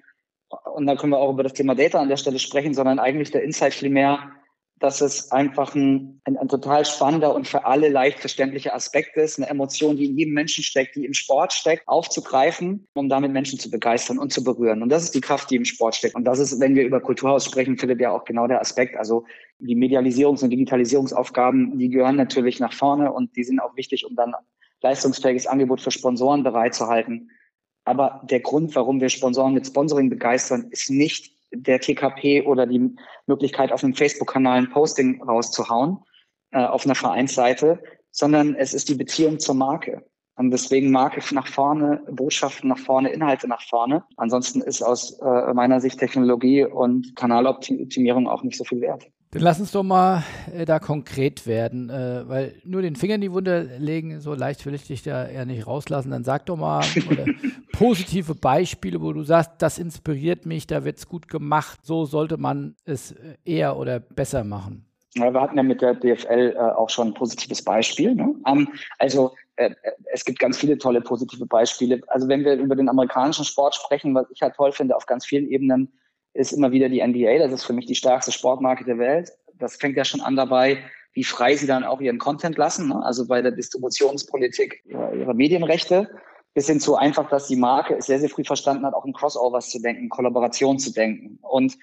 und da können wir auch über das Thema Data an der Stelle sprechen, sondern eigentlich der Insight viel mehr, dass es einfach ein, ein, ein, total spannender und für alle leicht verständlicher Aspekt ist, eine Emotion, die in jedem Menschen steckt, die im Sport steckt, aufzugreifen, um damit Menschen zu begeistern und zu berühren. Und das ist die Kraft, die im Sport steckt. Und das ist, wenn wir über Kulturhaus sprechen, Philipp, ja auch genau der Aspekt. Also die Medialisierungs- und Digitalisierungsaufgaben, die gehören natürlich nach vorne und die sind auch wichtig, um dann leistungsfähiges Angebot für Sponsoren bereitzuhalten. Aber der Grund, warum wir Sponsoren mit Sponsoring begeistern, ist nicht der TKP oder die Möglichkeit, auf einem Facebook-Kanal ein Posting rauszuhauen, äh, auf einer Vereinsseite, sondern es ist die Beziehung zur Marke. Und deswegen Marke nach vorne, Botschaften nach vorne, Inhalte nach vorne. Ansonsten ist aus äh, meiner Sicht Technologie und Kanaloptimierung auch nicht so viel wert. Dann lass uns doch mal äh, da konkret werden, äh, weil nur den Finger in die Wunde legen, so leicht will ich dich da eher nicht rauslassen. Dann sag doch mal positive Beispiele, wo du sagst, das inspiriert mich, da wird es gut gemacht. So sollte man es äh, eher oder besser machen. Wir hatten ja mit der DFL äh, auch schon ein positives Beispiel. Ne? Um, also äh, es gibt ganz viele tolle positive Beispiele. Also wenn wir über den amerikanischen Sport sprechen, was ich halt toll finde auf ganz vielen Ebenen, ist immer wieder die NBA. Das ist für mich die stärkste Sportmarke der Welt. Das fängt ja schon an dabei, wie frei sie dann auch ihren Content lassen, ne? also bei der Distributionspolitik ihrer, ihrer Medienrechte, bis hin zu einfach, dass die Marke es sehr, sehr früh verstanden hat, auch in Crossovers zu denken, Kollaboration zu denken. Und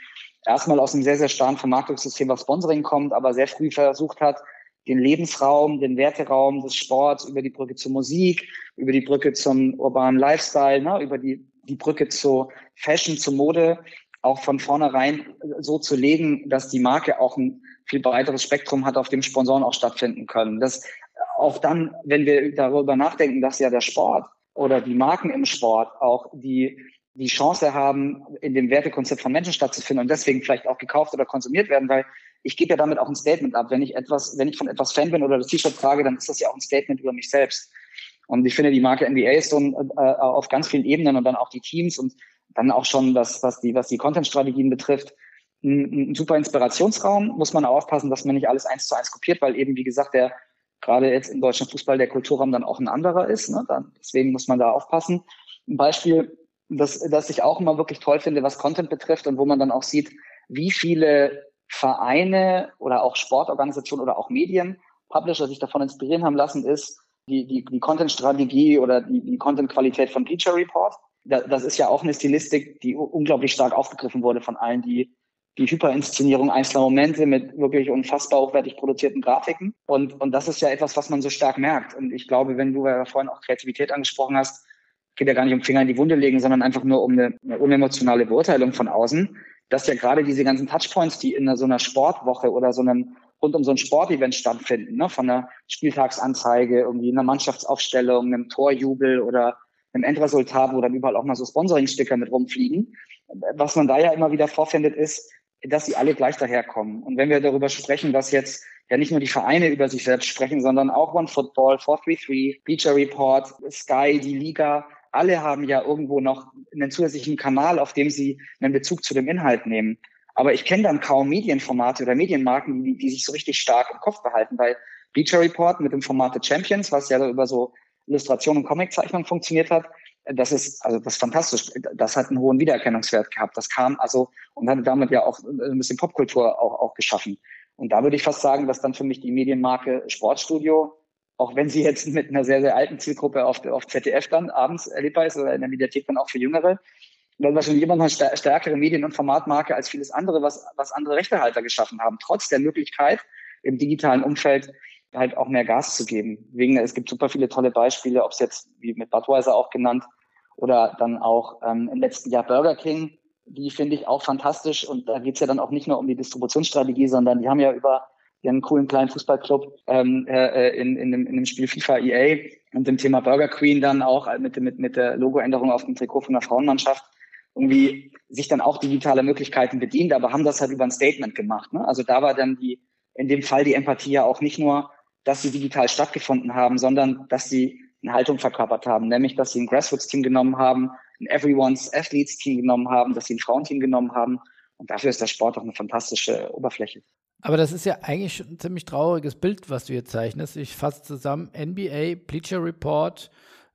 erstmal aus einem sehr, sehr starken Vermarktungssystem, was Sponsoring kommt, aber sehr früh versucht hat, den Lebensraum, den Werteraum des Sports über die Brücke zur Musik, über die Brücke zum urbanen Lifestyle, ne, über die, die Brücke zur Fashion, zur Mode auch von vornherein so zu legen, dass die Marke auch ein viel breiteres Spektrum hat, auf dem Sponsoren auch stattfinden können. Das auch dann, wenn wir darüber nachdenken, dass ja der Sport oder die Marken im Sport auch die die Chance haben, in dem Wertekonzept von Menschen stattzufinden und deswegen vielleicht auch gekauft oder konsumiert werden, weil ich gebe ja damit auch ein Statement ab. Wenn ich etwas, wenn ich von etwas Fan bin oder das T-Shirt trage, dann ist das ja auch ein Statement über mich selbst. Und ich finde, die Marke NBA ist so ein, äh, auf ganz vielen Ebenen und dann auch die Teams und dann auch schon, was, was die, was die Content-Strategien betrifft, ein, ein super Inspirationsraum. Muss man aufpassen, dass man nicht alles eins zu eins kopiert, weil eben, wie gesagt, der gerade jetzt im deutschen Fußball der Kulturraum dann auch ein anderer ist. Ne? Dann, deswegen muss man da aufpassen. Ein Beispiel, das, das ich auch immer wirklich toll finde, was Content betrifft und wo man dann auch sieht, wie viele Vereine oder auch Sportorganisationen oder auch Medien, Publisher sich davon inspirieren haben lassen, ist die, die, die Content-Strategie oder die, die Content-Qualität von Bleacher Report das ist ja auch eine Stilistik, die unglaublich stark aufgegriffen wurde von allen, die die Hyperinszenierung einzelner Momente mit wirklich unfassbar hochwertig produzierten Grafiken. Und, und das ist ja etwas, was man so stark merkt. Und ich glaube, wenn du ja vorhin auch Kreativität angesprochen hast, geht ja gar nicht um Finger in die Wunde legen, sondern einfach nur um eine, eine unemotionale Beurteilung von außen, dass ja gerade diese ganzen Touchpoints, die in so einer Sportwoche oder so einem rund um so ein Sportevent stattfinden, ne, von einer Spieltagsanzeige, irgendwie einer Mannschaftsaufstellung, einem Torjubel oder einem Endresultat, wo dann überall auch mal so Sponsoring-Sticker mit rumfliegen. Was man da ja immer wieder vorfindet, ist, dass sie alle gleich daherkommen. Und wenn wir darüber sprechen, dass jetzt ja nicht nur die Vereine über sich selbst sprechen, sondern auch One Football, 433, Bleacher Report, Sky, die Liga, alle haben ja irgendwo noch einen zusätzlichen Kanal, auf dem sie einen Bezug zu dem Inhalt nehmen. Aber ich kenne dann kaum Medienformate oder Medienmarken, die, die sich so richtig stark im Kopf behalten, weil Bleacher Report mit dem Format The Champions, was ja über so Illustration und Comiczeichnung funktioniert hat, das ist, also das ist fantastisch. Das hat einen hohen Wiedererkennungswert gehabt. Das kam also und hat damit ja auch ein bisschen Popkultur auch, auch geschaffen. Und da würde ich fast sagen, dass dann für mich die Medienmarke Sportstudio, auch wenn sie jetzt mit einer sehr, sehr alten Zielgruppe auf, auf ZDF dann abends erlebbar ist oder in der Mediathek dann auch für Jüngere, dann wahrscheinlich immer noch eine stärkere Medien- und Formatmarke als vieles andere, was, was andere Rechtehalter geschaffen haben, trotz der Möglichkeit, im digitalen Umfeld halt auch mehr Gas zu geben. Wegen, es gibt super viele tolle Beispiele, ob es jetzt, wie mit Budweiser auch genannt, oder dann auch ähm, im letzten Jahr Burger King, die finde ich auch fantastisch. Und da geht es ja dann auch nicht nur um die Distributionsstrategie, sondern die haben ja über ihren coolen kleinen Fußballclub ähm, äh, in, in, dem, in dem Spiel FIFA EA und dem Thema Burger Queen dann auch mit, mit, mit der Logoänderung auf dem Trikot von der Frauenmannschaft irgendwie sich dann auch digitale Möglichkeiten bedient, aber haben das halt über ein Statement gemacht. Ne? Also da war dann die, in dem Fall die Empathie ja auch nicht nur, dass sie digital stattgefunden haben, sondern dass sie eine Haltung verkörpert haben, nämlich dass sie ein Grassroots-Team genommen haben, ein Everyone's Athletes-Team genommen haben, dass sie ein Frauenteam genommen haben. Und dafür ist der Sport auch eine fantastische Oberfläche. Aber das ist ja eigentlich schon ein ziemlich trauriges Bild, was du hier zeichnest. Ich fasse zusammen NBA, Bleacher Report,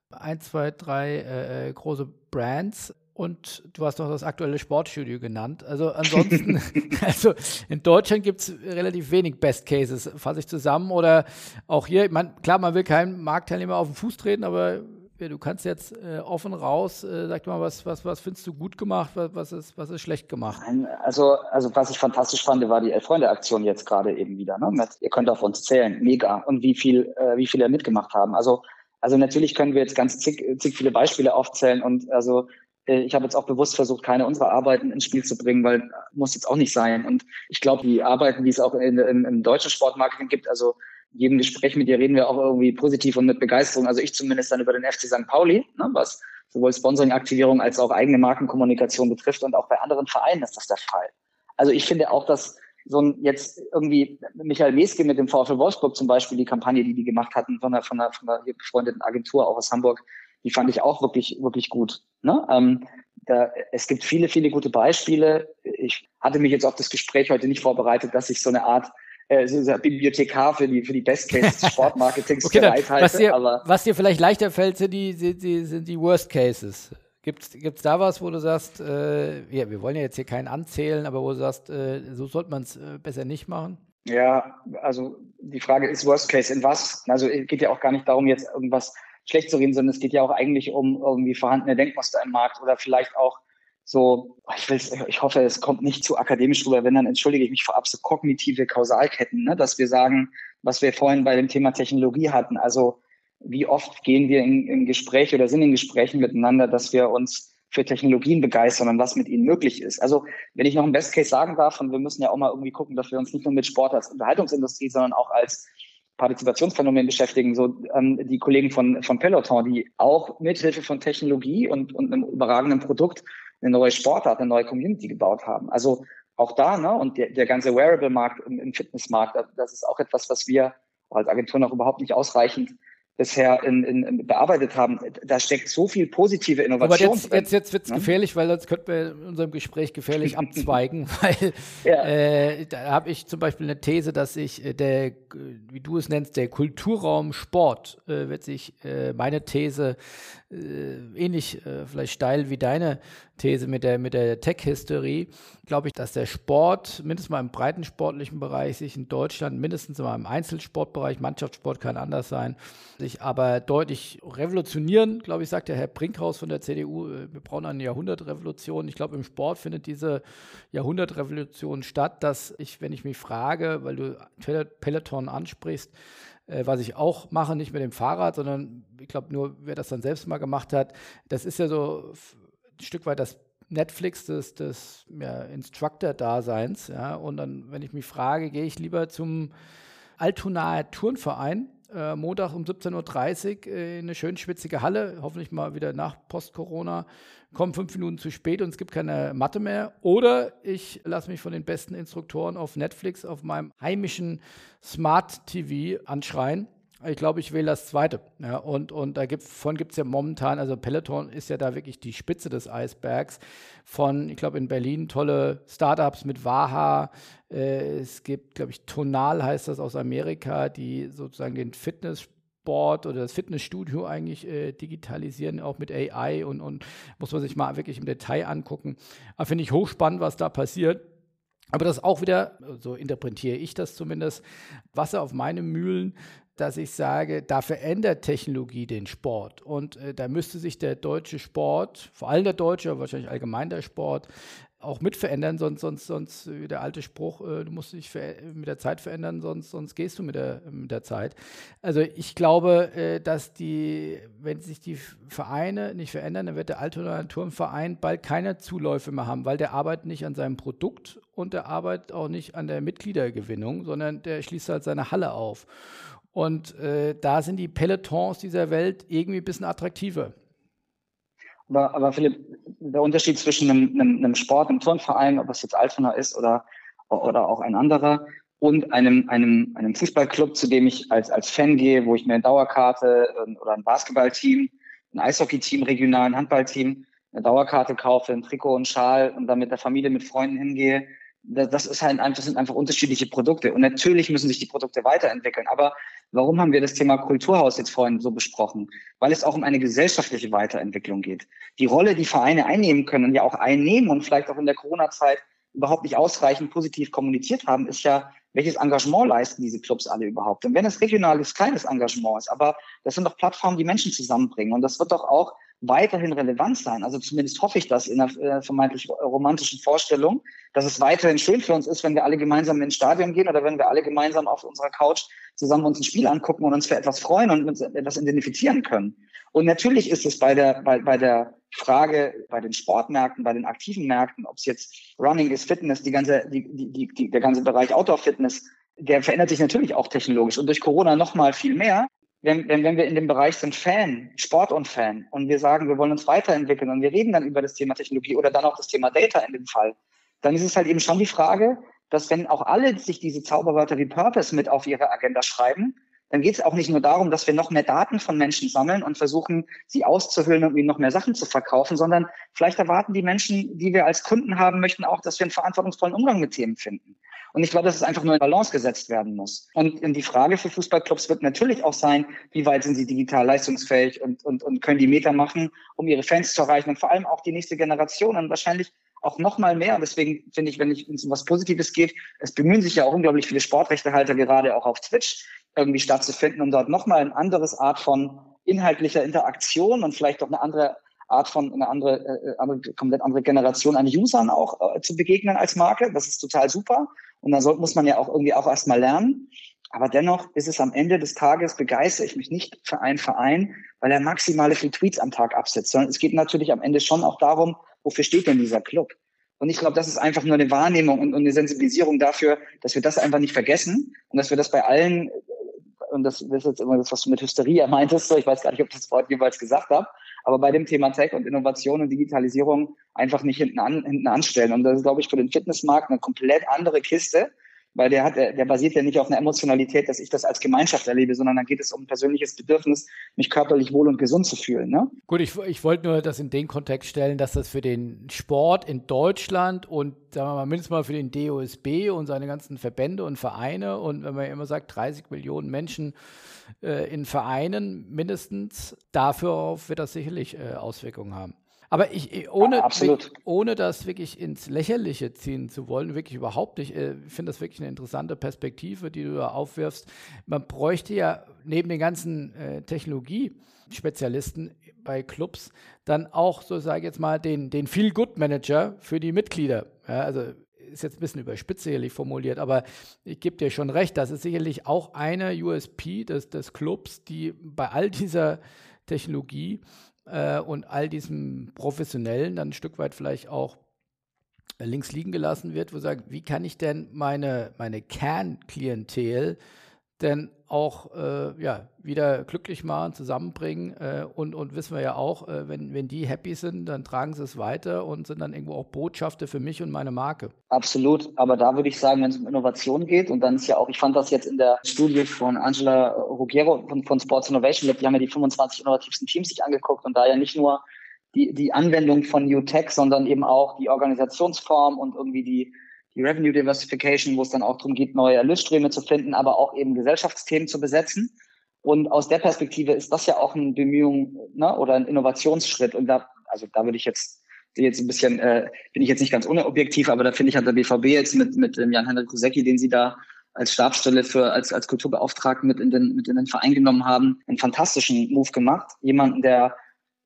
ein, zwei, drei äh, äh große Brands und du hast noch das aktuelle Sportstudio genannt. Also ansonsten, also in Deutschland gibt es relativ wenig Best Cases, fasse ich zusammen. Oder auch hier, man, klar, man will keinen Marktteilnehmer auf den Fuß treten, aber du kannst jetzt äh, offen raus, äh, sag mal, was, was, was findest du gut gemacht, was, was, ist, was ist schlecht gemacht? Also, also was ich fantastisch fand, war die Elf-Freunde-Aktion jetzt gerade eben wieder. Ne? Mit, ihr könnt auf uns zählen, mega. Und wie viel, äh, wie viele mitgemacht haben. Also, also natürlich können wir jetzt ganz zig, zig viele Beispiele aufzählen und also äh, ich habe jetzt auch bewusst versucht, keine unserer Arbeiten ins Spiel zu bringen, weil muss jetzt auch nicht sein. Und ich glaube, die Arbeiten, die es auch in, in, im deutschen Sportmarketing gibt, also jedem Gespräch mit dir reden wir auch irgendwie positiv und mit Begeisterung. Also ich zumindest dann über den FC St. Pauli, ne, was sowohl Sponsoring-Aktivierung als auch eigene Markenkommunikation betrifft und auch bei anderen Vereinen ist das der Fall. Also ich finde auch, dass so ein jetzt irgendwie Michael Meske mit dem VfL Wolfsburg zum Beispiel die Kampagne, die die gemacht hatten von der von der von der befreundeten Agentur auch aus Hamburg, die fand ich auch wirklich, wirklich gut. Ne? Ähm, da, es gibt viele, viele gute Beispiele. Ich hatte mich jetzt auf das Gespräch heute nicht vorbereitet, dass ich so eine Art äh, so Bibliothekar für die, für die Best Case Sportmarketings okay, bereithalte. Was dir, aber was dir vielleicht leichter fällt, sind die, sind die, sind die Worst Cases. Gibt es da was, wo du sagst, äh, ja, wir wollen ja jetzt hier keinen anzählen, aber wo du sagst, äh, so sollte man es äh, besser nicht machen? Ja, also die Frage ist Worst Case in was? Also es geht ja auch gar nicht darum, jetzt irgendwas schlecht zu reden, sondern es geht ja auch eigentlich um irgendwie vorhandene Denkmuster im Markt oder vielleicht auch so, ich, ich hoffe, es kommt nicht zu akademisch rüber, wenn dann entschuldige ich mich vorab, so kognitive Kausalketten, ne? dass wir sagen, was wir vorhin bei dem Thema Technologie hatten. Also wie oft gehen wir in, in Gespräche oder sind in Gesprächen miteinander, dass wir uns für Technologien begeistern und was mit ihnen möglich ist. Also wenn ich noch ein Best Case sagen darf, und wir müssen ja auch mal irgendwie gucken, dass wir uns nicht nur mit Sport als Unterhaltungsindustrie, sondern auch als Partizipationsphänomen beschäftigen, so ähm, die Kollegen von, von Peloton, die auch mithilfe von Technologie und, und einem überragenden Produkt eine neue Sportart, eine neue Community gebaut haben. Also auch da, ne, und der, der ganze Wearable-Markt im, im Fitnessmarkt, das ist auch etwas, was wir als Agentur noch überhaupt nicht ausreichend bisher in, in, bearbeitet haben, da steckt so viel positive Innovation. Aber jetzt, jetzt, jetzt wird es ne? gefährlich, weil sonst könnten wir in unserem Gespräch gefährlich abzweigen, weil ja. äh, da habe ich zum Beispiel eine These, dass sich äh, der, wie du es nennst, der Kulturraum Sport äh, wird sich, äh, meine These, äh, ähnlich äh, vielleicht steil wie deine These mit der, mit der Tech-History, glaube ich, dass der Sport, mindestens mal im breiten sportlichen Bereich, sich in Deutschland, mindestens mal im Einzelsportbereich, Mannschaftssport kann anders sein, sich aber deutlich revolutionieren, glaube ich, sagt der Herr Brinkhaus von der CDU, äh, wir brauchen eine Jahrhundertrevolution. Ich glaube, im Sport findet diese Jahrhundertrevolution statt, dass ich, wenn ich mich frage, weil du Peloton ansprichst, äh, was ich auch mache, nicht mit dem Fahrrad, sondern ich glaube nur, wer das dann selbst mal gemacht hat, das ist ja so ein Stück weit das Netflix des, des ja, Instructor-Daseins. Ja? Und dann, wenn ich mich frage, gehe ich lieber zum Altonaer Turnverein, äh, Montag um 17.30 Uhr äh, in eine schön schwitzige Halle, hoffentlich mal wieder nach Post-Corona, komme fünf Minuten zu spät und es gibt keine Mathe mehr. Oder ich lasse mich von den besten Instruktoren auf Netflix auf meinem heimischen Smart TV anschreien ich glaube, ich wähle das zweite. Ja, und, und davon gibt es ja momentan, also Peloton ist ja da wirklich die Spitze des Eisbergs. Von, ich glaube, in Berlin tolle Startups mit Waha. Äh, es gibt, glaube ich, Tonal heißt das aus Amerika, die sozusagen den Fitness oder das Fitnessstudio eigentlich äh, digitalisieren, auch mit AI und, und muss man sich mal wirklich im Detail angucken. Finde ich hochspannend, was da passiert. Aber das auch wieder, so interpretiere ich das zumindest, Wasser auf meine Mühlen, dass ich sage, da verändert Technologie den Sport. Und äh, da müsste sich der deutsche Sport, vor allem der deutsche, aber wahrscheinlich allgemein der Sport, auch mit verändern, sonst, sonst, sonst, wie der alte Spruch, äh, du musst dich mit der Zeit verändern, sonst, sonst gehst du mit der, mit der Zeit. Also ich glaube, äh, dass die, wenn sich die Vereine nicht verändern, dann wird der Altona Turmverein bald keine Zuläufe mehr haben, weil der arbeitet nicht an seinem Produkt und der arbeitet auch nicht an der Mitgliedergewinnung, sondern der schließt halt seine Halle auf. Und äh, da sind die Pelotons dieser Welt irgendwie ein bisschen attraktiver. Aber, aber Philipp, der Unterschied zwischen einem, einem, einem Sport, einem Turnverein, ob es jetzt Altona ist oder, oder auch ein anderer, und einem, einem, einem Fußballclub, zu dem ich als, als Fan gehe, wo ich mir eine Dauerkarte ähm, oder ein Basketballteam, ein Eishockeyteam, regional ein Handballteam, eine Dauerkarte kaufe, ein Trikot und Schal und dann mit der Familie, mit Freunden hingehe, das ist halt einfach, sind einfach unterschiedliche Produkte. Und natürlich müssen sich die Produkte weiterentwickeln. Aber warum haben wir das Thema Kulturhaus jetzt vorhin so besprochen? Weil es auch um eine gesellschaftliche Weiterentwicklung geht. Die Rolle, die Vereine einnehmen können und ja auch einnehmen und vielleicht auch in der Corona-Zeit überhaupt nicht ausreichend positiv kommuniziert haben, ist ja, welches Engagement leisten diese Clubs alle überhaupt? Und wenn es regionales, kleines Engagement ist, aber das sind doch Plattformen, die Menschen zusammenbringen. Und das wird doch auch weiterhin relevant sein. Also zumindest hoffe ich das in einer äh, vermeintlich romantischen Vorstellung, dass es weiterhin schön für uns ist, wenn wir alle gemeinsam ins Stadion gehen oder wenn wir alle gemeinsam auf unserer Couch zusammen uns ein Spiel angucken und uns für etwas freuen und uns etwas identifizieren können. Und natürlich ist es bei der, bei, bei der Frage, bei den Sportmärkten, bei den aktiven Märkten, ob es jetzt Running ist, Fitness, die ganze, die, die, die, der ganze Bereich Outdoor-Fitness, der verändert sich natürlich auch technologisch und durch Corona noch mal viel mehr wenn, wenn, wenn wir in dem Bereich sind Fan, Sport und Fan, und wir sagen, wir wollen uns weiterentwickeln und wir reden dann über das Thema Technologie oder dann auch das Thema Data in dem Fall, dann ist es halt eben schon die Frage, dass wenn auch alle sich diese Zauberwörter wie Purpose mit auf ihre Agenda schreiben, dann geht es auch nicht nur darum, dass wir noch mehr Daten von Menschen sammeln und versuchen, sie auszuhöhlen und ihnen noch mehr Sachen zu verkaufen, sondern vielleicht erwarten die Menschen, die wir als Kunden haben möchten, auch, dass wir einen verantwortungsvollen Umgang mit Themen finden. Und ich glaube, dass es einfach nur in Balance gesetzt werden muss. Und, und die Frage für Fußballclubs wird natürlich auch sein, wie weit sind sie digital leistungsfähig und, und, und können die Meter machen, um ihre Fans zu erreichen und vor allem auch die nächste Generation und wahrscheinlich auch noch mal mehr. Und deswegen finde ich, wenn es um was Positives geht, es bemühen sich ja auch unglaublich viele Sportrechtehalter gerade auch auf Twitch irgendwie stattzufinden, um dort noch mal ein anderes Art von inhaltlicher Interaktion und vielleicht auch eine andere Art von eine andere, äh, andere komplett andere Generation an Usern auch äh, zu begegnen als Marke. Das ist total super. Und dann soll, muss man ja auch irgendwie auch erstmal lernen. Aber dennoch ist es am Ende des Tages, begeistere ich mich nicht für einen Verein, weil er maximale viel Tweets am Tag absetzt, sondern es geht natürlich am Ende schon auch darum, wofür steht denn dieser Club? Und ich glaube, das ist einfach nur eine Wahrnehmung und, und eine Sensibilisierung dafür, dass wir das einfach nicht vergessen und dass wir das bei allen, und das, ist jetzt immer das, was du mit Hysterie meintest, ich weiß gar nicht, ob ich das Wort jeweils gesagt habe, aber bei dem Thema Tech und Innovation und Digitalisierung einfach nicht hinten, an, hinten anstellen. Und das ist, glaube ich, für den Fitnessmarkt eine komplett andere Kiste, weil der hat, der, basiert ja nicht auf einer Emotionalität, dass ich das als Gemeinschaft erlebe, sondern dann geht es um ein persönliches Bedürfnis, mich körperlich wohl und gesund zu fühlen. Ne? Gut, ich, ich wollte nur das in den Kontext stellen, dass das für den Sport in Deutschland und sagen wir mal mindestens mal für den DOSB und seine ganzen Verbände und Vereine und wenn man immer sagt 30 Millionen Menschen äh, in Vereinen mindestens. Dafür wird das sicherlich äh, Auswirkungen haben. Aber ich, ohne, ja, ohne das wirklich ins Lächerliche ziehen zu wollen, wirklich überhaupt nicht. Äh, ich finde das wirklich eine interessante Perspektive, die du da aufwirfst. Man bräuchte ja neben den ganzen äh, Technologiespezialisten bei Clubs dann auch, so sage ich jetzt mal, den, den Feel-Good-Manager für die Mitglieder. Ja, also ist jetzt ein bisschen überspitzt sicherlich formuliert, aber ich gebe dir schon recht, das ist sicherlich auch eine USP des, des Clubs, die bei all dieser Technologie äh, und all diesem Professionellen dann ein Stück weit vielleicht auch links liegen gelassen wird, wo sagt, wie kann ich denn meine, meine Kernklientel denn auch äh, ja, wieder glücklich machen, zusammenbringen. Äh, und, und wissen wir ja auch, äh, wenn, wenn die happy sind, dann tragen sie es weiter und sind dann irgendwo auch Botschafter für mich und meine Marke. Absolut. Aber da würde ich sagen, wenn es um Innovation geht, und dann ist ja auch, ich fand das jetzt in der Studie von Angela Ruggiero von, von Sports Innovation Lab, die haben ja die 25 innovativsten Teams sich angeguckt und da ja nicht nur die, die Anwendung von New Tech, sondern eben auch die Organisationsform und irgendwie die Revenue Diversification, wo es dann auch darum geht, neue Erlösströme zu finden, aber auch eben Gesellschaftsthemen zu besetzen. Und aus der Perspektive ist das ja auch eine Bemühung ne, oder ein Innovationsschritt. Und da, also da würde ich jetzt jetzt ein bisschen, äh, bin ich jetzt nicht ganz unobjektiv, aber da finde ich, hat der BVB jetzt mit, mit dem Jan-Henrik Kusecki, den sie da als Stabsstelle für, als, als Kulturbeauftragten mit in den, mit in den Verein genommen haben, einen fantastischen Move gemacht. Jemanden, der,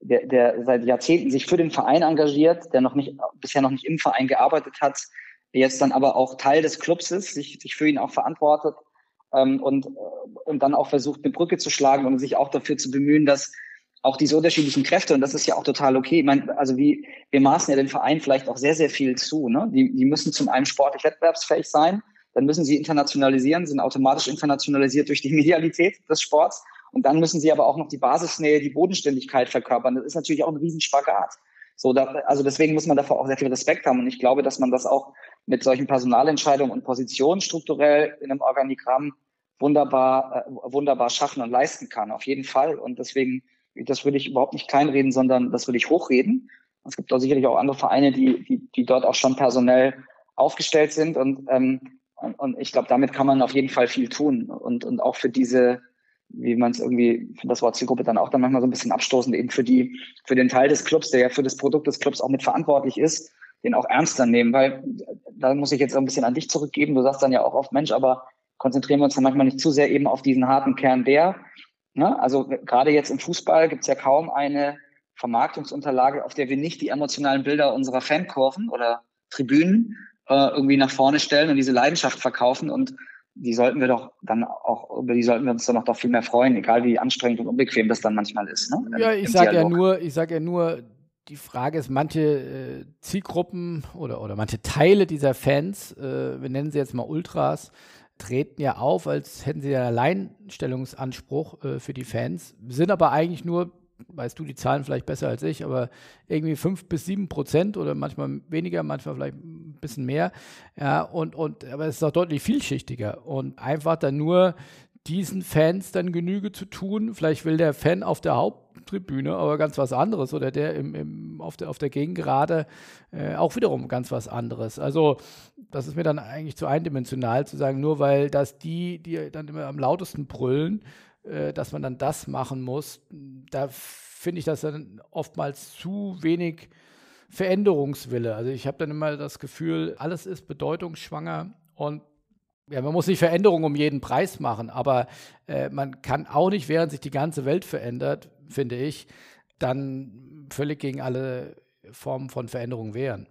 der, der seit Jahrzehnten sich für den Verein engagiert, der noch nicht, bisher noch nicht im Verein gearbeitet hat, jetzt dann aber auch Teil des Clubs ist, sich, sich für ihn auch verantwortet ähm, und, und dann auch versucht, eine Brücke zu schlagen und sich auch dafür zu bemühen, dass auch diese unterschiedlichen Kräfte, und das ist ja auch total okay. Ich meine, also wie, wir maßen ja den Verein vielleicht auch sehr, sehr viel zu. Ne? Die, die müssen zum einen sportlich wettbewerbsfähig sein, dann müssen sie internationalisieren, sind automatisch internationalisiert durch die Medialität des Sports. Und dann müssen sie aber auch noch die Basisnähe, die Bodenständigkeit verkörpern. Das ist natürlich auch ein Riesenspagat. So, da, also deswegen muss man davor auch sehr viel Respekt haben. Und ich glaube, dass man das auch mit solchen Personalentscheidungen und Positionen strukturell in einem Organigramm wunderbar, äh, wunderbar schaffen und leisten kann. Auf jeden Fall. Und deswegen, das würde ich überhaupt nicht kleinreden, sondern das würde ich hochreden. Es gibt auch sicherlich auch andere Vereine, die, die, die dort auch schon personell aufgestellt sind. Und ähm, und, und ich glaube, damit kann man auf jeden Fall viel tun. Und, und auch für diese, wie man es irgendwie, für das Wort Zielgruppe dann auch dann manchmal so ein bisschen abstoßend, eben für die, für den Teil des Clubs, der ja für das Produkt des Clubs auch mitverantwortlich ist, den auch ernster nehmen, weil da muss ich jetzt ein bisschen an dich zurückgeben. Du sagst dann ja auch oft, Mensch, aber konzentrieren wir uns dann manchmal nicht zu sehr eben auf diesen harten Kern der. Ne? Also gerade jetzt im Fußball gibt es ja kaum eine Vermarktungsunterlage, auf der wir nicht die emotionalen Bilder unserer Fankurven oder Tribünen äh, irgendwie nach vorne stellen und diese Leidenschaft verkaufen und die sollten wir doch dann auch, über die sollten wir uns dann auch doch viel mehr freuen, egal wie anstrengend und unbequem das dann manchmal ist. Ne? Ja, ich sage ja nur, ich sage ja nur, die Frage ist, manche äh, Zielgruppen oder, oder manche Teile dieser Fans, äh, wir nennen sie jetzt mal Ultras, treten ja auf, als hätten sie einen Alleinstellungsanspruch äh, für die Fans, sind aber eigentlich nur weißt du die Zahlen vielleicht besser als ich, aber irgendwie fünf bis sieben Prozent oder manchmal weniger, manchmal vielleicht ein bisschen mehr. Ja, und, und, aber es ist auch deutlich vielschichtiger und einfach dann nur diesen Fans dann Genüge zu tun. Vielleicht will der Fan auf der Haupttribüne aber ganz was anderes oder der im, im, auf, der, auf der Gegengerade äh, auch wiederum ganz was anderes. Also das ist mir dann eigentlich zu eindimensional zu sagen, nur weil das die, die dann immer am lautesten brüllen, äh, dass man dann das machen muss. Da finde ich das dann oftmals zu wenig Veränderungswille. Also ich habe dann immer das Gefühl, alles ist bedeutungsschwanger und ja, man muss nicht Veränderungen um jeden Preis machen, aber äh, man kann auch nicht, während sich die ganze Welt verändert, finde ich, dann völlig gegen alle Formen von Veränderungen wehren.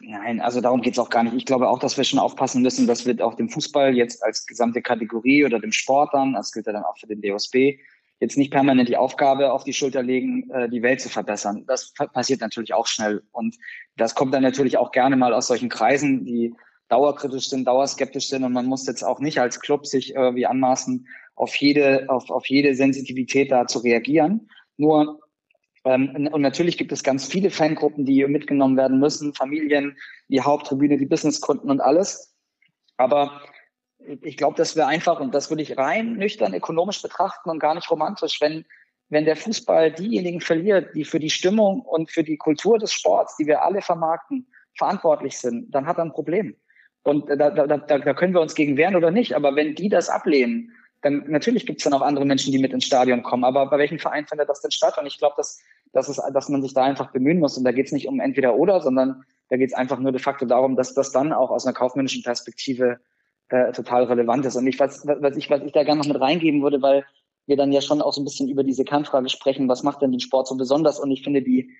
Nein, also darum geht es auch gar nicht. Ich glaube auch, dass wir schon aufpassen müssen, dass wir auch dem Fußball jetzt als gesamte Kategorie oder dem Sport dann, das gilt ja dann auch für den DOSB, jetzt nicht permanent die Aufgabe auf die Schulter legen, äh, die Welt zu verbessern. Das passiert natürlich auch schnell. Und das kommt dann natürlich auch gerne mal aus solchen Kreisen, die dauerkritisch sind, dauerskeptisch sind. Und man muss jetzt auch nicht als Club sich irgendwie anmaßen, auf jede, auf, auf jede Sensitivität da zu reagieren. Nur ähm, und natürlich gibt es ganz viele Fangruppen, die mitgenommen werden müssen, Familien, die Haupttribüne, die Businesskunden und alles. Aber ich glaube, das wäre einfach, und das würde ich rein nüchtern ökonomisch betrachten und gar nicht romantisch, wenn, wenn der Fußball diejenigen verliert, die für die Stimmung und für die Kultur des Sports, die wir alle vermarkten, verantwortlich sind, dann hat er ein Problem. Und da, da, da, da können wir uns gegen wehren oder nicht. Aber wenn die das ablehnen, dann natürlich gibt es dann auch andere Menschen, die mit ins Stadion kommen. Aber bei welchem Verein findet das denn statt? Und ich glaube, dass, dass, es, dass man sich da einfach bemühen muss. Und da geht es nicht um entweder oder, sondern da geht es einfach nur de facto darum, dass das dann auch aus einer kaufmännischen Perspektive äh, total relevant ist. Und ich, was, was, ich, was ich da gerne noch mit reingeben würde, weil wir dann ja schon auch so ein bisschen über diese Kernfrage sprechen, was macht denn den Sport so besonders? Und ich finde, die,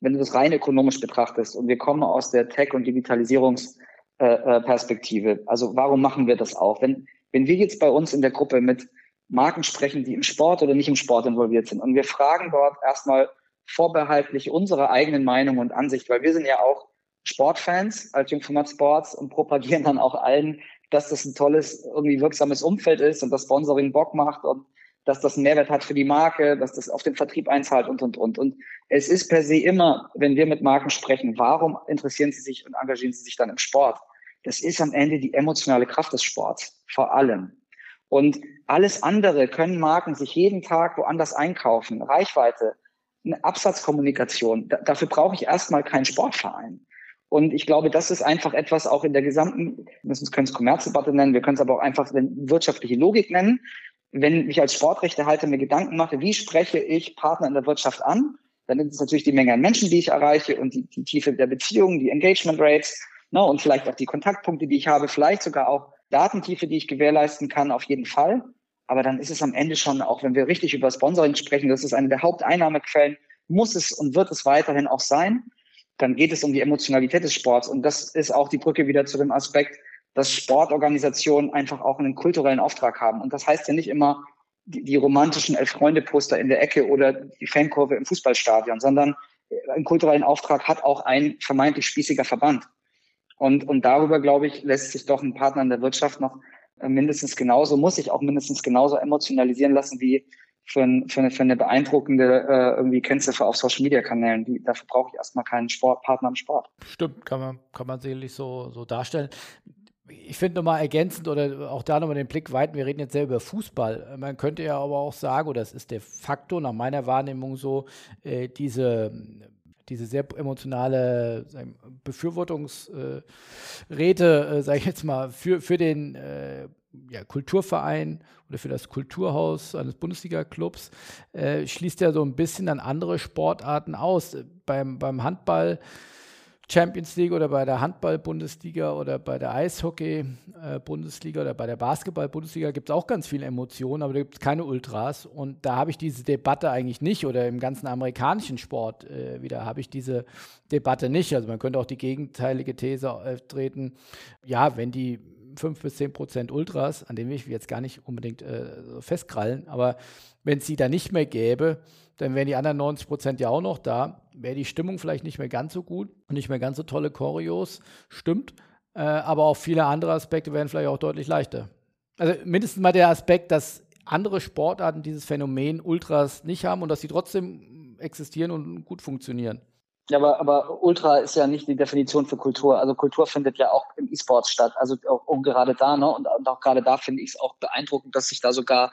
wenn du das rein ökonomisch betrachtest und wir kommen aus der Tech- und Digitalisierungsperspektive, äh, äh also warum machen wir das auch? Wenn, wenn wir jetzt bei uns in der Gruppe mit Marken sprechen, die im Sport oder nicht im Sport involviert sind und wir fragen dort erstmal vorbehaltlich unsere eigenen Meinung und Ansicht, weil wir sind ja auch Sportfans als Jungformat Sports und propagieren dann auch allen, dass das ein tolles, irgendwie wirksames Umfeld ist und das Sponsoring Bock macht und dass das einen Mehrwert hat für die Marke, dass das auf den Vertrieb einzahlt und, und, und. Und es ist per se immer, wenn wir mit Marken sprechen, warum interessieren sie sich und engagieren sie sich dann im Sport? das ist am Ende die emotionale Kraft des Sports, vor allem. Und alles andere können Marken sich jeden Tag woanders einkaufen. Reichweite, eine Absatzkommunikation. Da, dafür brauche ich erstmal keinen Sportverein. Und ich glaube, das ist einfach etwas auch in der gesamten, wir können es Kommerzdebatte nennen, wir können es aber auch einfach wirtschaftliche Logik nennen. Wenn ich als Sportrechtehalter mir Gedanken mache, wie spreche ich Partner in der Wirtschaft an, dann ist es natürlich die Menge an Menschen, die ich erreiche und die, die Tiefe der Beziehungen, die Engagement Rates ne, und vielleicht auch die Kontaktpunkte, die ich habe, vielleicht sogar auch Datentiefe, die ich gewährleisten kann, auf jeden Fall. Aber dann ist es am Ende schon, auch wenn wir richtig über Sponsoring sprechen, das ist eine der Haupteinnahmequellen, muss es und wird es weiterhin auch sein. Dann geht es um die Emotionalität des Sports. Und das ist auch die Brücke wieder zu dem Aspekt, dass Sportorganisationen einfach auch einen kulturellen Auftrag haben. Und das heißt ja nicht immer die, die romantischen Elf-Freunde-Poster in der Ecke oder die Fankurve im Fußballstadion, sondern einen kulturellen Auftrag hat auch ein vermeintlich spießiger Verband. Und, und darüber, glaube ich, lässt sich doch ein Partner in der Wirtschaft noch mindestens genauso, muss sich auch mindestens genauso emotionalisieren lassen wie für, ein, für, eine, für eine beeindruckende äh, irgendwie Kennziffer auf Social Media Kanälen. Die, dafür brauche ich erstmal keinen Sportpartner im Sport. Stimmt, kann man, kann man sicherlich so, so darstellen. Ich finde nochmal ergänzend oder auch da nochmal den Blick weiten, wir reden jetzt sehr über Fußball. Man könnte ja aber auch sagen, oder das ist der Faktor nach meiner Wahrnehmung so, äh, diese diese sehr emotionale Befürwortungsräte, äh, sage ich jetzt mal, für, für den äh, ja, Kulturverein oder für das Kulturhaus eines Bundesliga-Clubs, äh, schließt ja so ein bisschen an andere Sportarten aus. Beim, beim Handball Champions League oder bei der Handball-Bundesliga oder bei der Eishockey-Bundesliga oder bei der Basketball-Bundesliga gibt es auch ganz viele Emotionen, aber da gibt es keine Ultras. Und da habe ich diese Debatte eigentlich nicht oder im ganzen amerikanischen Sport äh, wieder habe ich diese Debatte nicht. Also man könnte auch die gegenteilige These auftreten, ja, wenn die 5 bis 10 Prozent Ultras, an denen will ich jetzt gar nicht unbedingt äh, festkrallen, aber wenn es sie da nicht mehr gäbe, dann wären die anderen 90 Prozent ja auch noch da. Wäre die Stimmung vielleicht nicht mehr ganz so gut und nicht mehr ganz so tolle Choreos, stimmt. Äh, aber auch viele andere Aspekte wären vielleicht auch deutlich leichter. Also mindestens mal der Aspekt, dass andere Sportarten dieses Phänomen Ultras nicht haben und dass sie trotzdem existieren und gut funktionieren. Ja, aber, aber Ultra ist ja nicht die Definition für Kultur. Also Kultur findet ja auch im E-Sport statt. Also auch, auch gerade da, ne? Und, und auch gerade da finde ich es auch beeindruckend, dass sich da sogar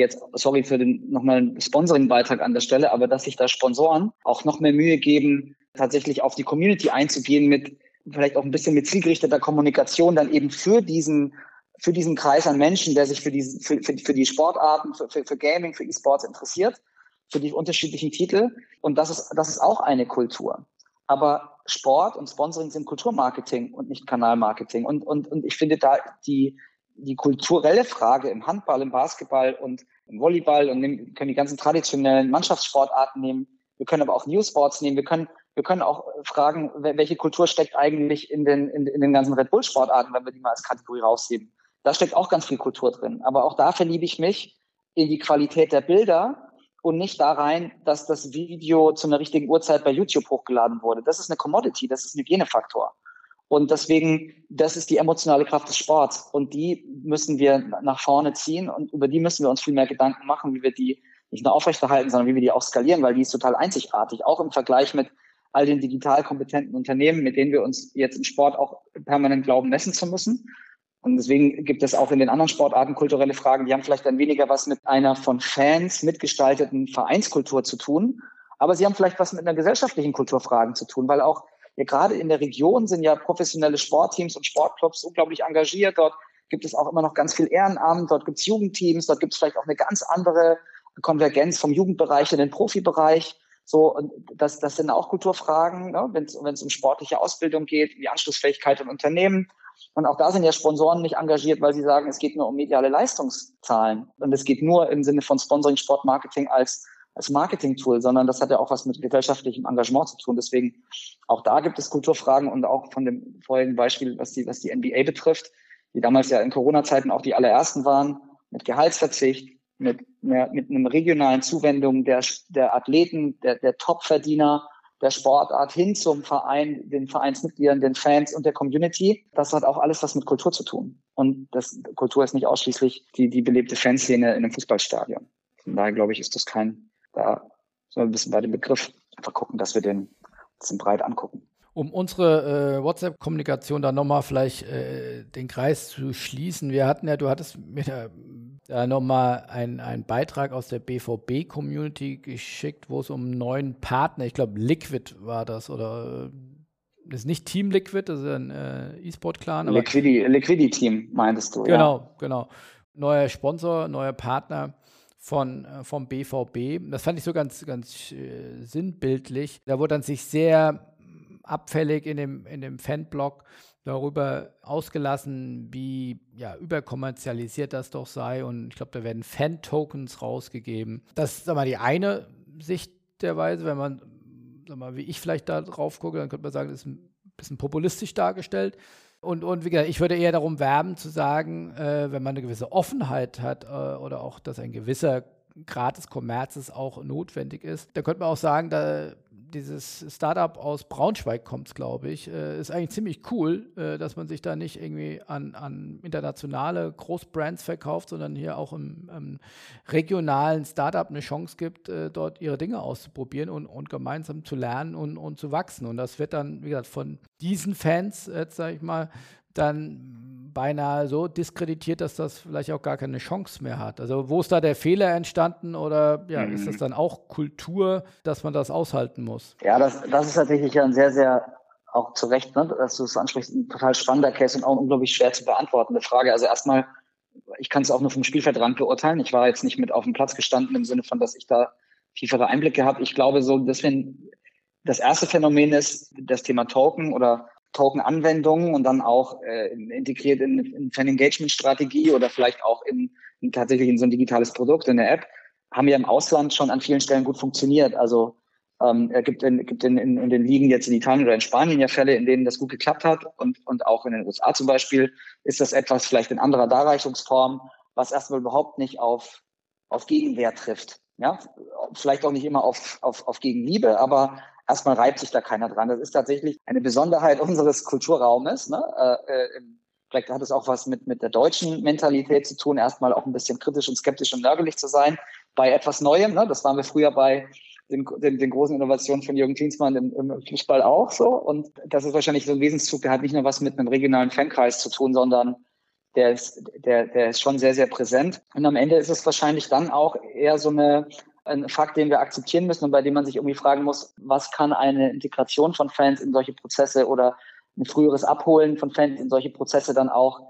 jetzt, sorry für den nochmal einen Sponsoring-Beitrag an der Stelle, aber dass sich da Sponsoren auch noch mehr Mühe geben, tatsächlich auf die Community einzugehen mit vielleicht auch ein bisschen mit zielgerichteter Kommunikation dann eben für diesen für diesen Kreis an Menschen, der sich für die, für, für, für die Sportarten, für, für, für Gaming, für E-Sports interessiert, für die unterschiedlichen Titel. Und das ist, das ist auch eine Kultur. Aber Sport und Sponsoring sind Kulturmarketing und nicht Kanalmarketing. Und, und, und ich finde da die, die kulturelle Frage im Handball, im Basketball und im Volleyball und nehmen, können die ganzen traditionellen Mannschaftssportarten nehmen. Wir können aber auch New Sports nehmen. Wir können, wir können auch fragen, welche Kultur steckt eigentlich in den, in, in den ganzen Red Bull Sportarten, wenn wir die mal als Kategorie rausheben. Da steckt auch ganz viel Kultur drin. Aber auch da verliebe ich mich in die Qualität der Bilder und nicht da rein, dass das Video zu einer richtigen Uhrzeit bei YouTube hochgeladen wurde. Das ist eine Commodity, das ist ein Hygienefaktor. Und deswegen, das ist die emotionale Kraft des Sports. Und die müssen wir nach vorne ziehen und über die müssen wir uns viel mehr Gedanken machen, wie wir die nicht nur aufrechterhalten, sondern wie wir die auch skalieren, weil die ist total einzigartig, auch im Vergleich mit all den digital kompetenten Unternehmen, mit denen wir uns jetzt im Sport auch permanent glauben, messen zu müssen. Und deswegen gibt es auch in den anderen Sportarten kulturelle Fragen, die haben vielleicht dann weniger was mit einer von Fans mitgestalteten Vereinskultur zu tun, aber sie haben vielleicht was mit einer gesellschaftlichen Kulturfragen zu tun, weil auch ja, gerade in der Region sind ja professionelle Sportteams und Sportclubs unglaublich engagiert. Dort gibt es auch immer noch ganz viel Ehrenamt, dort gibt es Jugendteams, dort gibt es vielleicht auch eine ganz andere Konvergenz vom Jugendbereich in den Profibereich. So, und das, das sind auch Kulturfragen, ne? wenn es um sportliche Ausbildung geht, die Anschlussfähigkeit in Unternehmen. Und auch da sind ja Sponsoren nicht engagiert, weil sie sagen, es geht nur um mediale Leistungszahlen. Und es geht nur im Sinne von Sponsoring, Sportmarketing als als Marketing-Tool, sondern das hat ja auch was mit gesellschaftlichem Engagement zu tun. Deswegen auch da gibt es Kulturfragen und auch von dem vorigen Beispiel, was die, was die NBA betrifft, die damals ja in Corona-Zeiten auch die allerersten waren, mit Gehaltsverzicht, mit, mehr, mit einem regionalen Zuwendung der, der Athleten, der, der Top-Verdiener, der Sportart hin zum Verein, den Vereinsmitgliedern, den Fans und der Community. Das hat auch alles was mit Kultur zu tun. Und das, Kultur ist nicht ausschließlich die, die belebte Fanszene in einem Fußballstadion. Von daher glaube ich, ist das kein, da sollen wir ein bisschen bei dem Begriff einfach gucken, dass wir den ein bisschen breit angucken. Um unsere äh, WhatsApp-Kommunikation da nochmal vielleicht äh, den Kreis zu schließen. Wir hatten ja, du hattest mir da, da nochmal einen Beitrag aus der BVB-Community geschickt, wo es um einen neuen Partner, ich glaube Liquid war das oder das ist nicht Team Liquid, das ist ein äh, E-Sport-Clan. Liquidity, Liquidity Team, meintest du, Genau, ja. genau. neuer Sponsor, neuer Partner von, äh, vom BVB. Das fand ich so ganz, ganz äh, sinnbildlich. Da wurde dann sich sehr abfällig in dem, in dem Fanblog darüber ausgelassen, wie ja, überkommerzialisiert das doch sei. Und ich glaube, da werden Fan-Tokens rausgegeben. Das ist mal die eine Sicht der Weise. Wenn man, sag mal, wie ich vielleicht da drauf gucke, dann könnte man sagen, das ist ein bisschen populistisch dargestellt. Und, und wie gesagt, ich würde eher darum werben zu sagen, äh, wenn man eine gewisse Offenheit hat äh, oder auch, dass ein gewisser Grad des Kommerzes auch notwendig ist, da könnte man auch sagen, da dieses Startup aus Braunschweig kommt, glaube ich, äh, ist eigentlich ziemlich cool, äh, dass man sich da nicht irgendwie an, an internationale Großbrands verkauft, sondern hier auch im, im regionalen Startup eine Chance gibt, äh, dort ihre Dinge auszuprobieren und, und gemeinsam zu lernen und, und zu wachsen. Und das wird dann, wie gesagt, von diesen Fans, jetzt sage ich mal, dann beinahe so diskreditiert, dass das vielleicht auch gar keine Chance mehr hat. Also wo ist da der Fehler entstanden oder ja, mhm. ist das dann auch Kultur, dass man das aushalten muss? Ja, das, das ist tatsächlich ein sehr, sehr auch zu Recht, ne, dass du es ansprichst, ein total spannender Case und auch unglaublich schwer zu beantwortende Frage. Also erstmal, ich kann es auch nur vom Spielfeldrand beurteilen. Ich war jetzt nicht mit auf dem Platz gestanden im Sinne von, dass ich da tiefere Einblicke habe. Ich glaube so, dass wenn das erste Phänomen ist das Thema Token oder Token-Anwendungen und dann auch äh, integriert in, in Fan-Engagement-Strategie oder vielleicht auch in, in, tatsächlich in so ein digitales Produkt, in der App, haben ja im Ausland schon an vielen Stellen gut funktioniert. Also ähm, es gibt, in, gibt in, in, in den Ligen jetzt in Italien oder in Spanien ja Fälle, in denen das gut geklappt hat und, und auch in den USA zum Beispiel ist das etwas vielleicht in anderer Darreichungsform, was erstmal überhaupt nicht auf, auf Gegenwehr trifft. Ja, vielleicht auch nicht immer auf, auf, auf Gegenliebe, aber erstmal reibt sich da keiner dran. Das ist tatsächlich eine Besonderheit unseres Kulturraumes. Ne? Äh, äh, vielleicht hat es auch was mit, mit der deutschen Mentalität zu tun, erstmal auch ein bisschen kritisch und skeptisch und nörgelig zu sein bei etwas Neuem. Ne? Das waren wir früher bei den, den, den großen Innovationen von Jürgen Klinsmann im, im Fußball auch so. Und das ist wahrscheinlich so ein Wesenszug, der hat nicht nur was mit einem regionalen Fankreis zu tun, sondern der ist, der, der ist schon sehr, sehr präsent. Und am Ende ist es wahrscheinlich dann auch eher so eine ein Fakt, den wir akzeptieren müssen und bei dem man sich irgendwie fragen muss, was kann eine Integration von Fans in solche Prozesse oder ein früheres Abholen von Fans in solche Prozesse dann auch,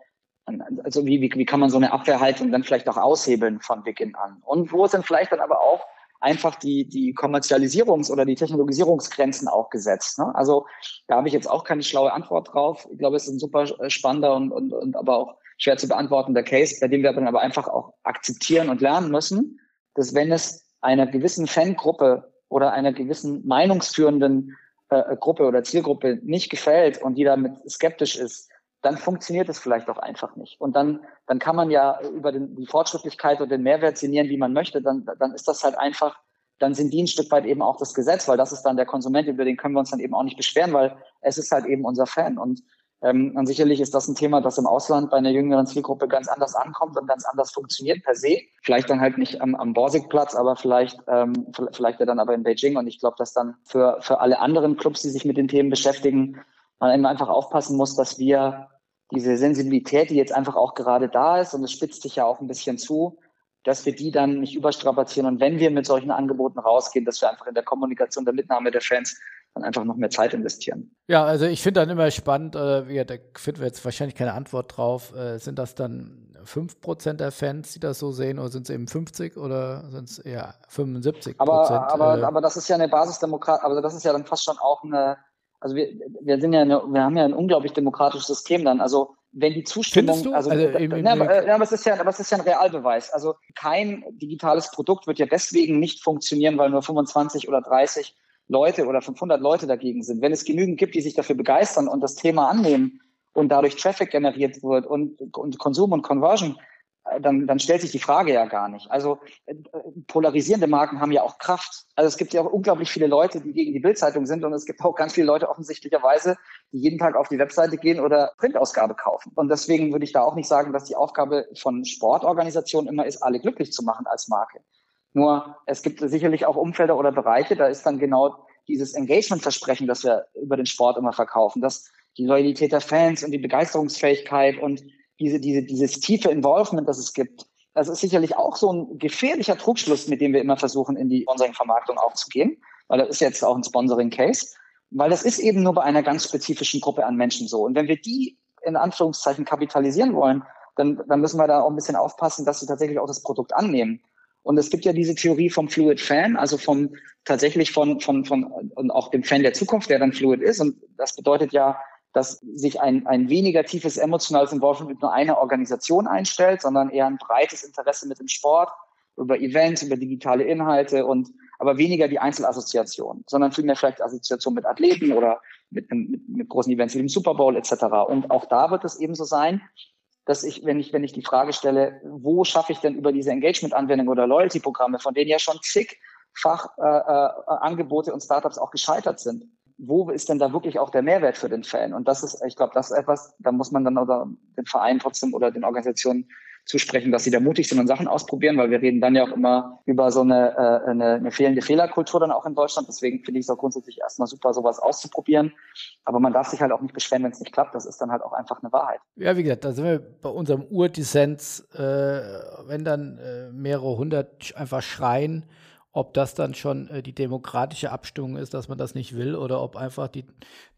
also wie, wie, wie kann man so eine Abwehrhaltung dann vielleicht auch aushebeln von Beginn an? Und wo sind vielleicht dann aber auch einfach die, die Kommerzialisierungs- oder die Technologisierungsgrenzen auch gesetzt. Ne? Also da habe ich jetzt auch keine schlaue Antwort drauf. Ich glaube, es ist ein super spannender und, und, und aber auch schwer zu beantwortender Case, bei dem wir dann aber einfach auch akzeptieren und lernen müssen, dass wenn es einer gewissen Fangruppe oder einer gewissen meinungsführenden äh, Gruppe oder Zielgruppe nicht gefällt und die damit skeptisch ist, dann funktioniert es vielleicht auch einfach nicht. Und dann, dann kann man ja über den, die Fortschrittlichkeit und den Mehrwert sinnieren, wie man möchte. Dann, dann ist das halt einfach, dann sind die ein Stück weit eben auch das Gesetz, weil das ist dann der Konsument, über den können wir uns dann eben auch nicht beschweren, weil es ist halt eben unser Fan. Und ähm, und sicherlich ist das ein Thema, das im Ausland bei einer jüngeren Zielgruppe ganz anders ankommt und ganz anders funktioniert per se. Vielleicht dann halt nicht am, am Borsigplatz, aber vielleicht, ähm, vielleicht ja dann aber in Beijing. Und ich glaube, dass dann für, für alle anderen Clubs, die sich mit den Themen beschäftigen, man eben einfach aufpassen muss, dass wir diese Sensibilität, die jetzt einfach auch gerade da ist, und es spitzt sich ja auch ein bisschen zu, dass wir die dann nicht überstrapazieren. Und wenn wir mit solchen Angeboten rausgehen, dass wir einfach in der Kommunikation, der Mitnahme der Fans dann einfach noch mehr Zeit investieren. Ja, also ich finde dann immer spannend, äh, ja, da finden wir jetzt wahrscheinlich keine Antwort drauf. Äh, sind das dann 5% der Fans, die das so sehen, oder sind es eben 50 oder sind es eher 75 Aber, aber, äh, aber das ist ja eine Basisdemokrat, also das ist ja dann fast schon auch eine, also wir, wir sind ja eine, wir haben ja ein unglaublich demokratisches System dann. Also wenn die Zustimmung, du? also, also da, im, im, na, aber, aber es ist ja, aber es ist ja ein Realbeweis. Also kein digitales Produkt wird ja deswegen nicht funktionieren, weil nur 25 oder 30 Leute oder 500 Leute dagegen sind, wenn es genügend gibt, die sich dafür begeistern und das Thema annehmen und dadurch Traffic generiert wird und, und Konsum und Conversion, äh, dann, dann stellt sich die Frage ja gar nicht. Also äh, polarisierende Marken haben ja auch Kraft. Also es gibt ja auch unglaublich viele Leute, die gegen die Bildzeitung sind und es gibt auch ganz viele Leute offensichtlicherweise, die jeden Tag auf die Webseite gehen oder Printausgabe kaufen. Und deswegen würde ich da auch nicht sagen, dass die Aufgabe von Sportorganisationen immer ist, alle glücklich zu machen als Marke. Nur es gibt sicherlich auch Umfelder oder Bereiche, da ist dann genau dieses Engagement-Versprechen, das wir über den Sport immer verkaufen, dass die Loyalität der Fans und die Begeisterungsfähigkeit und diese, diese, dieses tiefe Involvement, das es gibt, das ist sicherlich auch so ein gefährlicher Trugschluss, mit dem wir immer versuchen, in die Sponsoring-Vermarktung aufzugehen, weil das ist jetzt auch ein Sponsoring-Case, weil das ist eben nur bei einer ganz spezifischen Gruppe an Menschen so. Und wenn wir die in Anführungszeichen kapitalisieren wollen, dann, dann müssen wir da auch ein bisschen aufpassen, dass sie tatsächlich auch das Produkt annehmen. Und es gibt ja diese Theorie vom Fluid Fan, also vom tatsächlich von, von, von und auch dem Fan der Zukunft, der dann Fluid ist. Und das bedeutet ja, dass sich ein, ein weniger tiefes emotionales Involvement mit nur einer Organisation einstellt, sondern eher ein breites Interesse mit dem Sport, über Events, über digitale Inhalte und aber weniger die Einzelassoziation, sondern vielmehr vielleicht Assoziation mit Athleten oder mit, mit, mit großen Events wie dem Super Bowl etc. Und auch da wird es eben so sein, dass ich, wenn ich, wenn ich die Frage stelle, wo schaffe ich denn über diese Engagement-Anwendungen oder Loyalty-Programme, von denen ja schon zigfach äh, äh, Angebote und Startups auch gescheitert sind, wo ist denn da wirklich auch der Mehrwert für den Fan? Und das ist, ich glaube, das ist etwas, da muss man dann oder den Verein trotzdem oder den Organisationen zusprechen, dass sie da mutig sind und Sachen ausprobieren, weil wir reden dann ja auch immer über so eine, äh, eine, eine fehlende Fehlerkultur dann auch in Deutschland. Deswegen finde ich es auch grundsätzlich erstmal super, sowas auszuprobieren. Aber man darf sich halt auch nicht beschweren, wenn es nicht klappt. Das ist dann halt auch einfach eine Wahrheit. Ja, wie gesagt, da sind wir bei unserem Urdissens, äh, wenn dann äh, mehrere hundert einfach schreien, ob das dann schon äh, die demokratische Abstimmung ist, dass man das nicht will, oder ob einfach die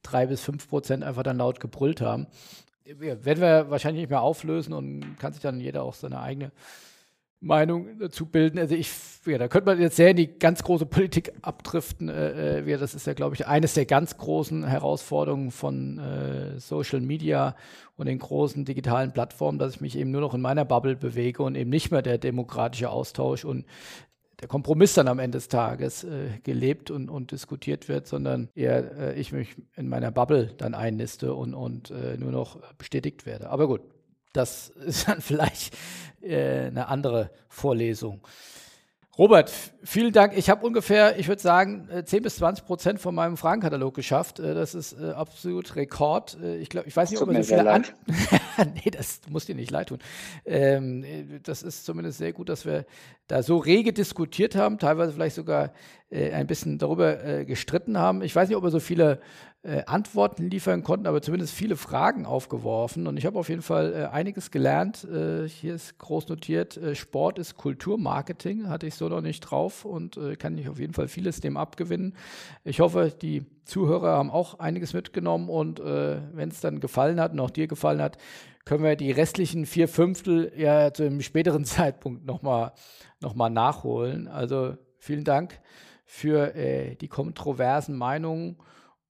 drei bis fünf Prozent einfach dann laut gebrüllt haben werden wir wahrscheinlich nicht mehr auflösen und kann sich dann jeder auch seine eigene Meinung dazu bilden. Also ich, ja, da könnte man jetzt sehr in die ganz große Politik abdriften. Äh, äh das ist ja, glaube ich, eines der ganz großen Herausforderungen von äh, Social Media und den großen digitalen Plattformen, dass ich mich eben nur noch in meiner Bubble bewege und eben nicht mehr der demokratische Austausch und der Kompromiss dann am Ende des Tages äh, gelebt und, und diskutiert wird, sondern eher äh, ich mich in meiner Bubble dann einniste und, und äh, nur noch bestätigt werde. Aber gut, das ist dann vielleicht äh, eine andere Vorlesung. Robert, vielen Dank. Ich habe ungefähr, ich würde sagen, 10 äh, bis 20 Prozent von meinem Fragenkatalog geschafft. Äh, das ist äh, absolut Rekord. Ich glaube, ich weiß nicht, ob wir so viele an. nee, das muss dir nicht leid tun. Ähm, das ist zumindest sehr gut, dass wir da so rege diskutiert haben, teilweise vielleicht sogar ein bisschen darüber gestritten haben. Ich weiß nicht, ob wir so viele äh, Antworten liefern konnten, aber zumindest viele Fragen aufgeworfen. Und ich habe auf jeden Fall äh, einiges gelernt. Äh, hier ist groß notiert, äh, Sport ist Kulturmarketing, hatte ich so noch nicht drauf und äh, kann ich auf jeden Fall vieles dem abgewinnen. Ich hoffe, die Zuhörer haben auch einiges mitgenommen und wenn es dann gefallen hat und auch dir gefallen hat, können wir die restlichen vier Fünftel ja zu einem späteren Zeitpunkt nochmal noch mal nachholen. Also vielen Dank für die kontroversen Meinungen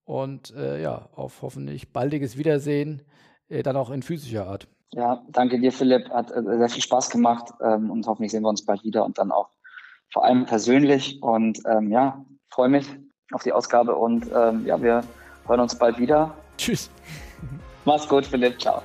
und äh, ja, auf hoffentlich baldiges Wiedersehen, äh, dann auch in physischer Art. Ja, danke dir, Philipp. Hat äh, sehr viel Spaß gemacht ähm, und hoffentlich sehen wir uns bald wieder und dann auch vor allem persönlich. Und ähm, ja, freue mich auf die Ausgabe und ähm, ja, wir hören uns bald wieder. Tschüss. Mach's gut, Philipp. Ciao.